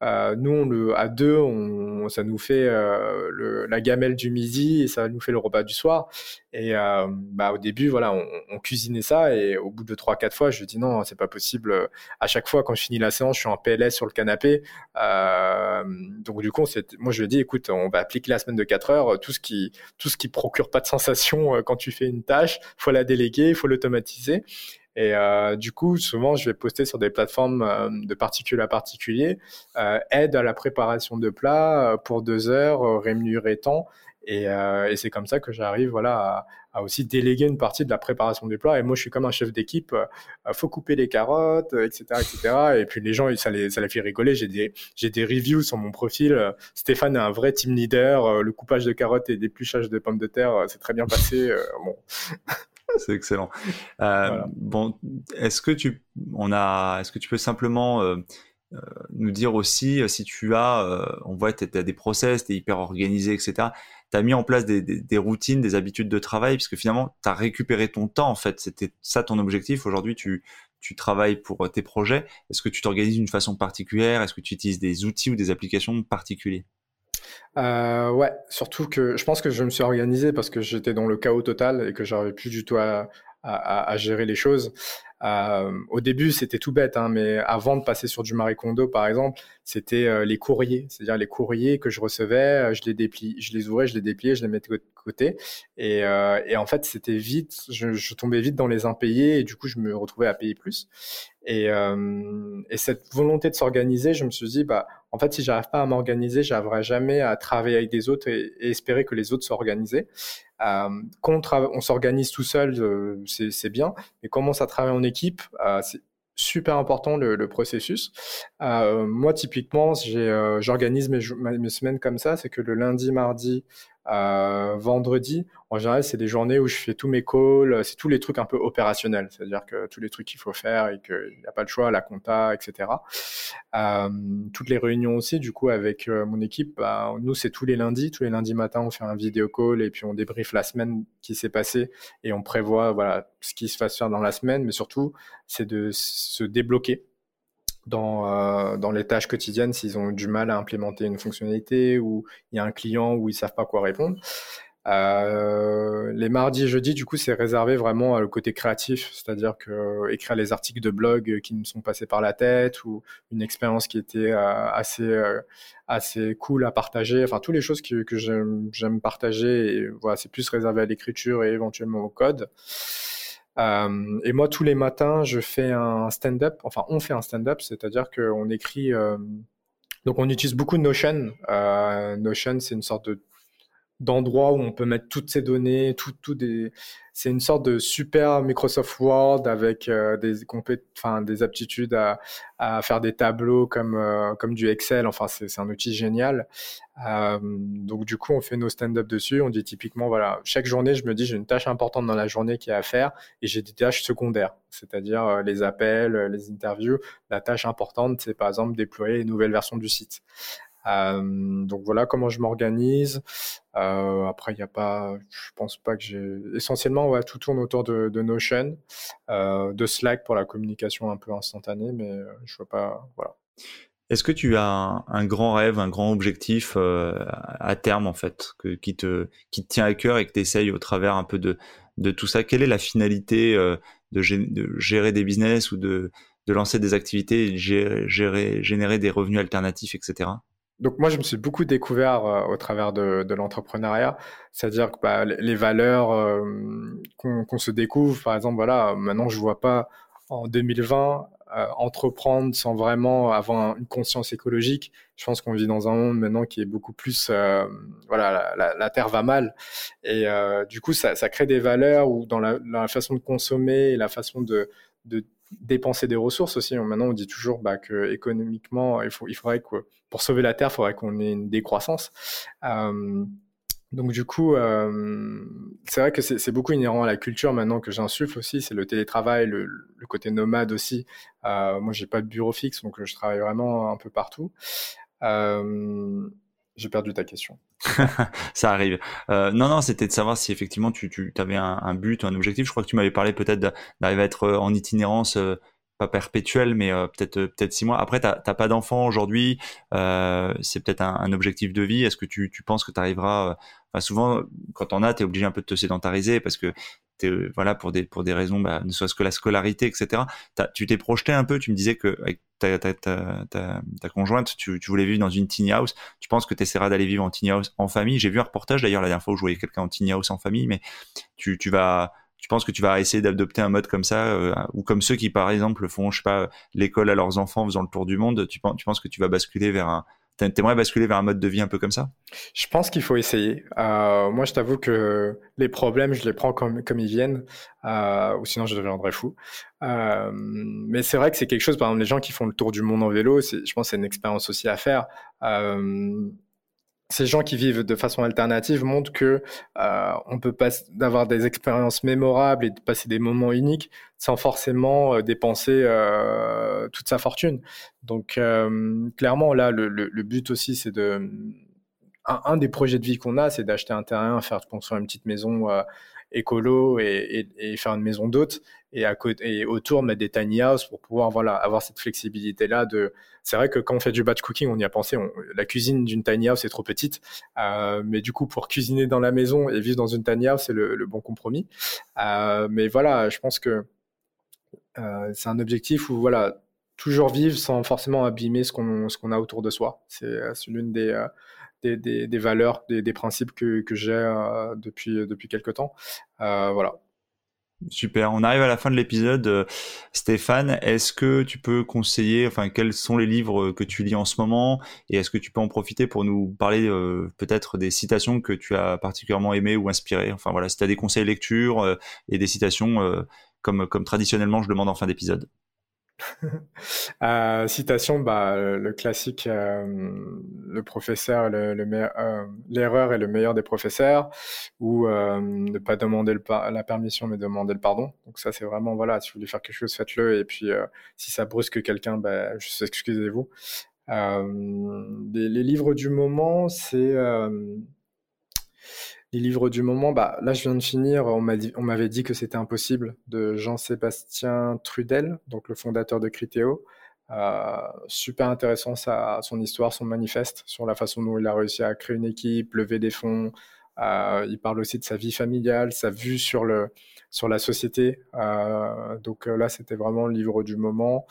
Speaker 2: Euh, nous, le, à deux, on, ça nous fait euh, la gamelle du midi et ça nous fait le repas du soir. Et euh, bah, au début, voilà, on, cuisinait ça et au bout de trois, quatre fois, je dis non, c'est pas possible. À chaque fois, quand je finis la séance, je suis en PLS sur le canapé. Donc du coup, moi, je dis, écoute, on va appliquer la semaine de quatre heures. Tout ce qui, tout ce qui procure pas de sensation quand tu fais une tâche, faut la déléguer, il faut l'automatiser. Et euh, du coup, souvent, je vais poster sur des plateformes euh, de particulier à particulier, euh, aide à la préparation de plats euh, pour deux heures, rémunéré tant. Et, et c'est comme ça que j'arrive voilà, à, à, aussi déléguer une partie de la préparation du plat. Et moi, je suis comme un chef d'équipe, faut couper les carottes, etc., etc. Et puis les gens, ça les, ça les fait rigoler. J'ai des, j'ai des reviews sur mon profil. Stéphane est un vrai team leader. Le coupage de carottes et l'épluchage de pommes de terre, c'est très bien passé. bon.
Speaker 1: C'est excellent. Euh, Bon, est-ce que tu, on a, est-ce que tu peux simplement euh, euh nous dire aussi si tu as, euh, on voit, tu as des process, tu es hyper organisé, etc. Tu as mis en place des, des, des, routines, des habitudes de travail, puisque finalement, tu as récupéré ton temps, en fait. C'était ça ton objectif. Aujourd'hui, tu, tu travailles pour tes projets. Est-ce que tu t'organises d'une façon particulière? Est-ce que tu utilises des outils ou des applications particuliers?
Speaker 2: Euh, ouais, surtout que je pense que je me suis organisé parce que j'étais dans le chaos total et que j'arrivais plus du tout à, gérer les choses. Euh, au début, c'était tout bête, hein, mais avant de passer sur du Marie Kondo, par exemple, c'était euh, les courriers, c'est-à-dire les courriers que je recevais, euh, je les déplie, je les ouvrais, je les dépliais, je les mettais de côté, et, en fait, c'était vite, je, tombais vite dans les impayés, et du coup, je me retrouvais à payer plus. Et, et cette volonté de s'organiser, je me suis dit, bah, en fait, si j'arrive pas à m'organiser, j'arriverai jamais à travailler avec des autres et, espérer que les autres soient organisés. Euh, on, s'organise tout seul, c'est bien, mais commence à travailler en équipe, euh, c'est super important le, processus. Euh, moi, typiquement, euh, j'organise mes, semaines comme ça, c'est que le lundi, mardi, euh, vendredi, en général, c'est des journées où je fais tous mes calls, c'est tous les trucs un peu opérationnels, c'est-à-dire que tous les trucs qu'il faut faire et qu'il n'y a pas de choix, la compta, etc. Euh, toutes les réunions aussi, du coup, avec euh, mon équipe, bah, nous, c'est tous les lundis. Tous les lundis matin, on fait un vidéo call et puis on débriefe la semaine qui s'est passée et on prévoit voilà, ce qui se va se faire dans la semaine, mais surtout, c'est de se débloquer dans, euh, dans les tâches quotidiennes s'ils ont du mal à implémenter une fonctionnalité ou il y a un client où ils savent pas quoi répondre. Euh, les mardis et jeudis, du coup, c'est réservé vraiment au côté créatif, c'est-à-dire que euh, écrire les articles de blog qui me sont passés par la tête ou une expérience qui était euh, assez euh, assez cool à partager. Enfin, toutes les choses que, que j'aime partager. Voilà, c'est plus réservé à l'écriture et éventuellement au code. Euh, et moi, tous les matins, je fais un stand-up. Enfin, on fait un stand-up, c'est-à-dire qu'on écrit. Euh, donc, on utilise beaucoup Notion. Euh, Notion, c'est une sorte de d'endroit où on peut mettre toutes ces données, tout, tout des, c'est une sorte de super Microsoft Word avec euh, des enfin des aptitudes à, à, faire des tableaux comme euh, comme du Excel. Enfin, c'est un outil génial. Euh, donc du coup, on fait nos stand-up dessus. On dit typiquement, voilà, chaque journée, je me dis j'ai une tâche importante dans la journée qui est à faire et j'ai des tâches secondaires, c'est-à-dire les appels, les interviews. La tâche importante, c'est par exemple déployer les nouvelles versions du site. Euh, donc voilà comment je m'organise. Euh, après, il n'y a pas, je pense pas que j'ai. Essentiellement, ouais, tout tourne autour de, de Notion, euh, de Slack pour la communication un peu instantanée, mais je vois pas, voilà.
Speaker 1: Est-ce que tu as un, grand rêve, un grand objectif euh, à terme en fait, que, qui te qui te tient à cœur et que tu essayes au travers un peu de de tout ça? Quelle est la finalité euh, de, de, gérer des business ou de de lancer des activités, gérer, gérer générer des revenus alternatifs, etc
Speaker 2: donc moi, je me suis beaucoup découvert euh, au travers de, de l'entrepreneuriat, c'est-à-dire que bah, les valeurs euh, qu'on se découvre, par exemple, voilà, maintenant je vois pas en 2020 euh, entreprendre sans vraiment avoir une conscience écologique. Je pense qu'on vit dans un monde maintenant qui est beaucoup plus, euh, voilà, la, la, terre va mal, et euh, du coup, ça, ça, crée des valeurs où dans la, la façon de consommer et la façon de, de dépenser des ressources aussi. Maintenant, on dit toujours bah, que économiquement, il, faut, il faudrait que pour sauver la Terre, il faudrait qu'on ait une décroissance. Euh, donc du coup, euh, c'est vrai que c'est beaucoup inhérent à la culture maintenant que j'insuffle aussi. C'est le télétravail, le, côté nomade aussi. Euh, moi, j'ai pas de bureau fixe, donc je travaille vraiment un peu partout. Euh, j'ai perdu ta question.
Speaker 1: ça arrive. Euh, non, non, c'était de savoir si effectivement tu, tu avais un, un, but ou un objectif. Je crois que tu m'avais parlé peut-être d'arriver à être euh, en itinérance, euh, pas perpétuelle, mais euh, peut-être euh, peut-être six mois. Après, t'as pas d'enfant aujourd'hui. c'est peut-être un, un, objectif de vie. Est-ce que tu, tu penses que tu arriveras souvent, quand on a, tu es obligé un peu de te sédentariser parce que voilà pour des pour des raisons bah, ne serait-ce que la scolarité etc tu t'es projeté un peu tu me disais que ta, ta, ta, ta conjointe tu, tu, voulais vivre dans une tiny house. Tu penses que tu essaieras d'aller vivre en tiny house en famille. J'ai vu un reportage d'ailleurs la dernière fois où je voyais quelqu'un en tiny house en famille mais tu, tu vas tu penses que tu vas essayer d'adopter un mode comme ça euh, ou comme ceux qui par exemple font je sais pas l'école à leurs enfants en faisant le tour du monde. Tu penses tu penses que tu vas basculer vers un T'aimerais basculer vers un mode de vie un peu comme ça?
Speaker 2: Je pense qu'il faut essayer. Euh, moi, je t'avoue que les problèmes, je les prends comme, ils viennent, euh, ou sinon je deviendrais fou. Euh, mais c'est vrai que c'est quelque chose, par exemple, les gens qui font le tour du monde en vélo, je pense que c'est une expérience aussi à faire. Ces gens qui vivent de façon alternative montrent que euh, on peut pas d'avoir des expériences mémorables et de passer des moments uniques sans forcément euh, dépenser euh, toute sa fortune. Donc euh, clairement là, le, but aussi c'est de un, des projets de vie qu'on a, c'est d'acheter un terrain, faire construire une petite maison écolo et, et, et, faire une maison d'hôte et à côté et autour mettre des tiny house pour pouvoir voilà avoir cette flexibilité là de c'est vrai que quand on fait du batch cooking on y a pensé on, la cuisine d'une tiny house est trop petite euh, mais du coup pour cuisiner dans la maison et vivre dans une tiny house c'est le, le, bon compromis euh, mais voilà je pense que euh, c'est un objectif où voilà toujours vivre sans forcément abîmer ce qu'on ce qu'on a autour de soi c'est euh, l'une des euh, des, des, des, valeurs, des, des, principes que, que j'ai euh, depuis, depuis quelques temps. Voilà.
Speaker 1: Super. On arrive à la fin de l'épisode. Euh, Stéphane, est-ce que tu peux conseiller, enfin, quels sont les livres que tu lis en ce moment? Et est-ce que tu peux en profiter pour nous parler euh, peut-être des citations que tu as particulièrement aimées ou inspirées? Enfin voilà, si tu as des conseils lecture euh, et des citations comme, comme traditionnellement je demande en fin d'épisode.
Speaker 2: Euh, citation, bah, le, classique, euh, le professeur, le, le euh, l'erreur est le meilleur des professeurs, ou ne pas demander le la permission mais demander le pardon. Donc ça, c'est vraiment voilà, si vous voulez faire quelque chose, faites-le, et puis si ça brusque quelqu'un, bah, excusez-vous. Les, livres du moment, c'est les livres du moment, bah, là, je viens de finir. On m'avait dit, que c'était impossible de Jean-Sébastien Trudel, donc le fondateur de Criteo. Euh, super intéressant sa, son histoire, son manifeste sur la façon dont il a réussi à créer une équipe, lever des fonds. Euh, il parle aussi de sa vie familiale, sa vue sur le sur la société. Euh, donc euh, là, c'était vraiment le livre du moment.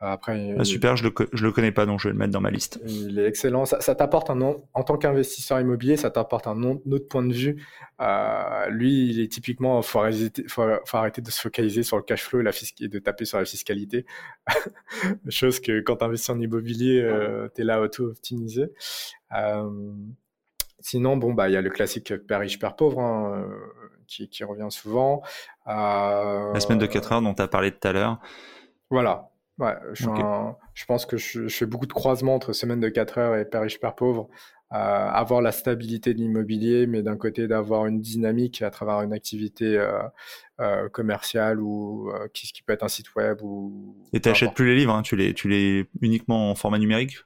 Speaker 2: Après,
Speaker 1: ah, super, je le, je le connais pas, donc je vais le mettre dans ma liste.
Speaker 2: Il est excellent. Ça, ça t'apporte un en tant qu'investisseur immobilier, ça t'apporte un, autre point de vue. Euh, lui, il est typiquement, faut arrêter, faut, faut, arrêter de se focaliser sur le cash flow et, la et de taper sur la fiscalité. Chose que quand tu investis en immobilier, euh, tu es là auto-optimisé. Euh, sinon, bon, bah, il y a le classique père riche, père pauvre, hein, qui, qui, revient souvent.
Speaker 1: Euh, la semaine de 4 heures dont tu as parlé tout à l'heure.
Speaker 2: Voilà, Ouais, je, okay. un, je pense que je, je, fais beaucoup de croisements entre semaine de 4 heures et père riche, père pauvre. Euh, avoir la stabilité de l'immobilier, mais d'un côté d'avoir une dynamique à travers une activité euh, euh, commerciale ou euh, qui, qui, peut être un site web. Ou,
Speaker 1: et tu n'achètes plus les livres, hein, tu, les, tu les uniquement en format numérique?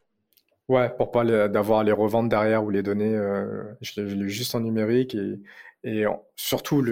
Speaker 2: Ouais, pour pas d'avoir les reventes derrière ou les données, euh, je l'ai juste en numérique et, et surtout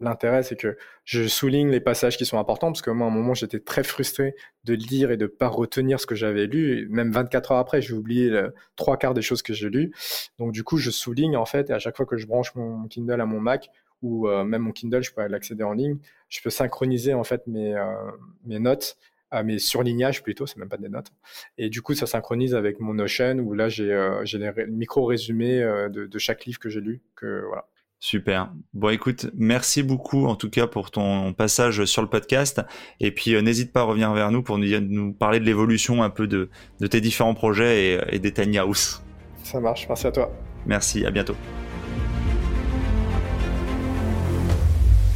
Speaker 2: l'intérêt, c'est que je souligne les passages qui sont importants, parce que moi, à un moment, j'étais très frustré de lire et de pas retenir ce que j'avais lu. Même 24 heures après, j'ai oublié trois quarts des choses que j'ai lues. Donc, du coup, je souligne, en fait, et à chaque fois que je branche mon Kindle à mon Mac, ou euh, même mon Kindle, je peux l'accéder en ligne, je peux synchroniser, en fait, mes, euh, mes notes, euh, mes surlignages plutôt, c'est même pas des notes. Et du coup, ça synchronise avec mon Notion, où là, j'ai euh, les micro-résumés euh, de, de chaque livre que j'ai lu, que voilà.
Speaker 1: Super. Bon, écoute, merci beaucoup en tout cas pour ton passage sur le podcast. Et puis, euh, n'hésite pas à revenir vers nous pour nous, nous parler de l'évolution un peu de, de, tes différents projets et, et des tiny house.
Speaker 2: Ça marche. Merci à toi.
Speaker 1: Merci. À bientôt.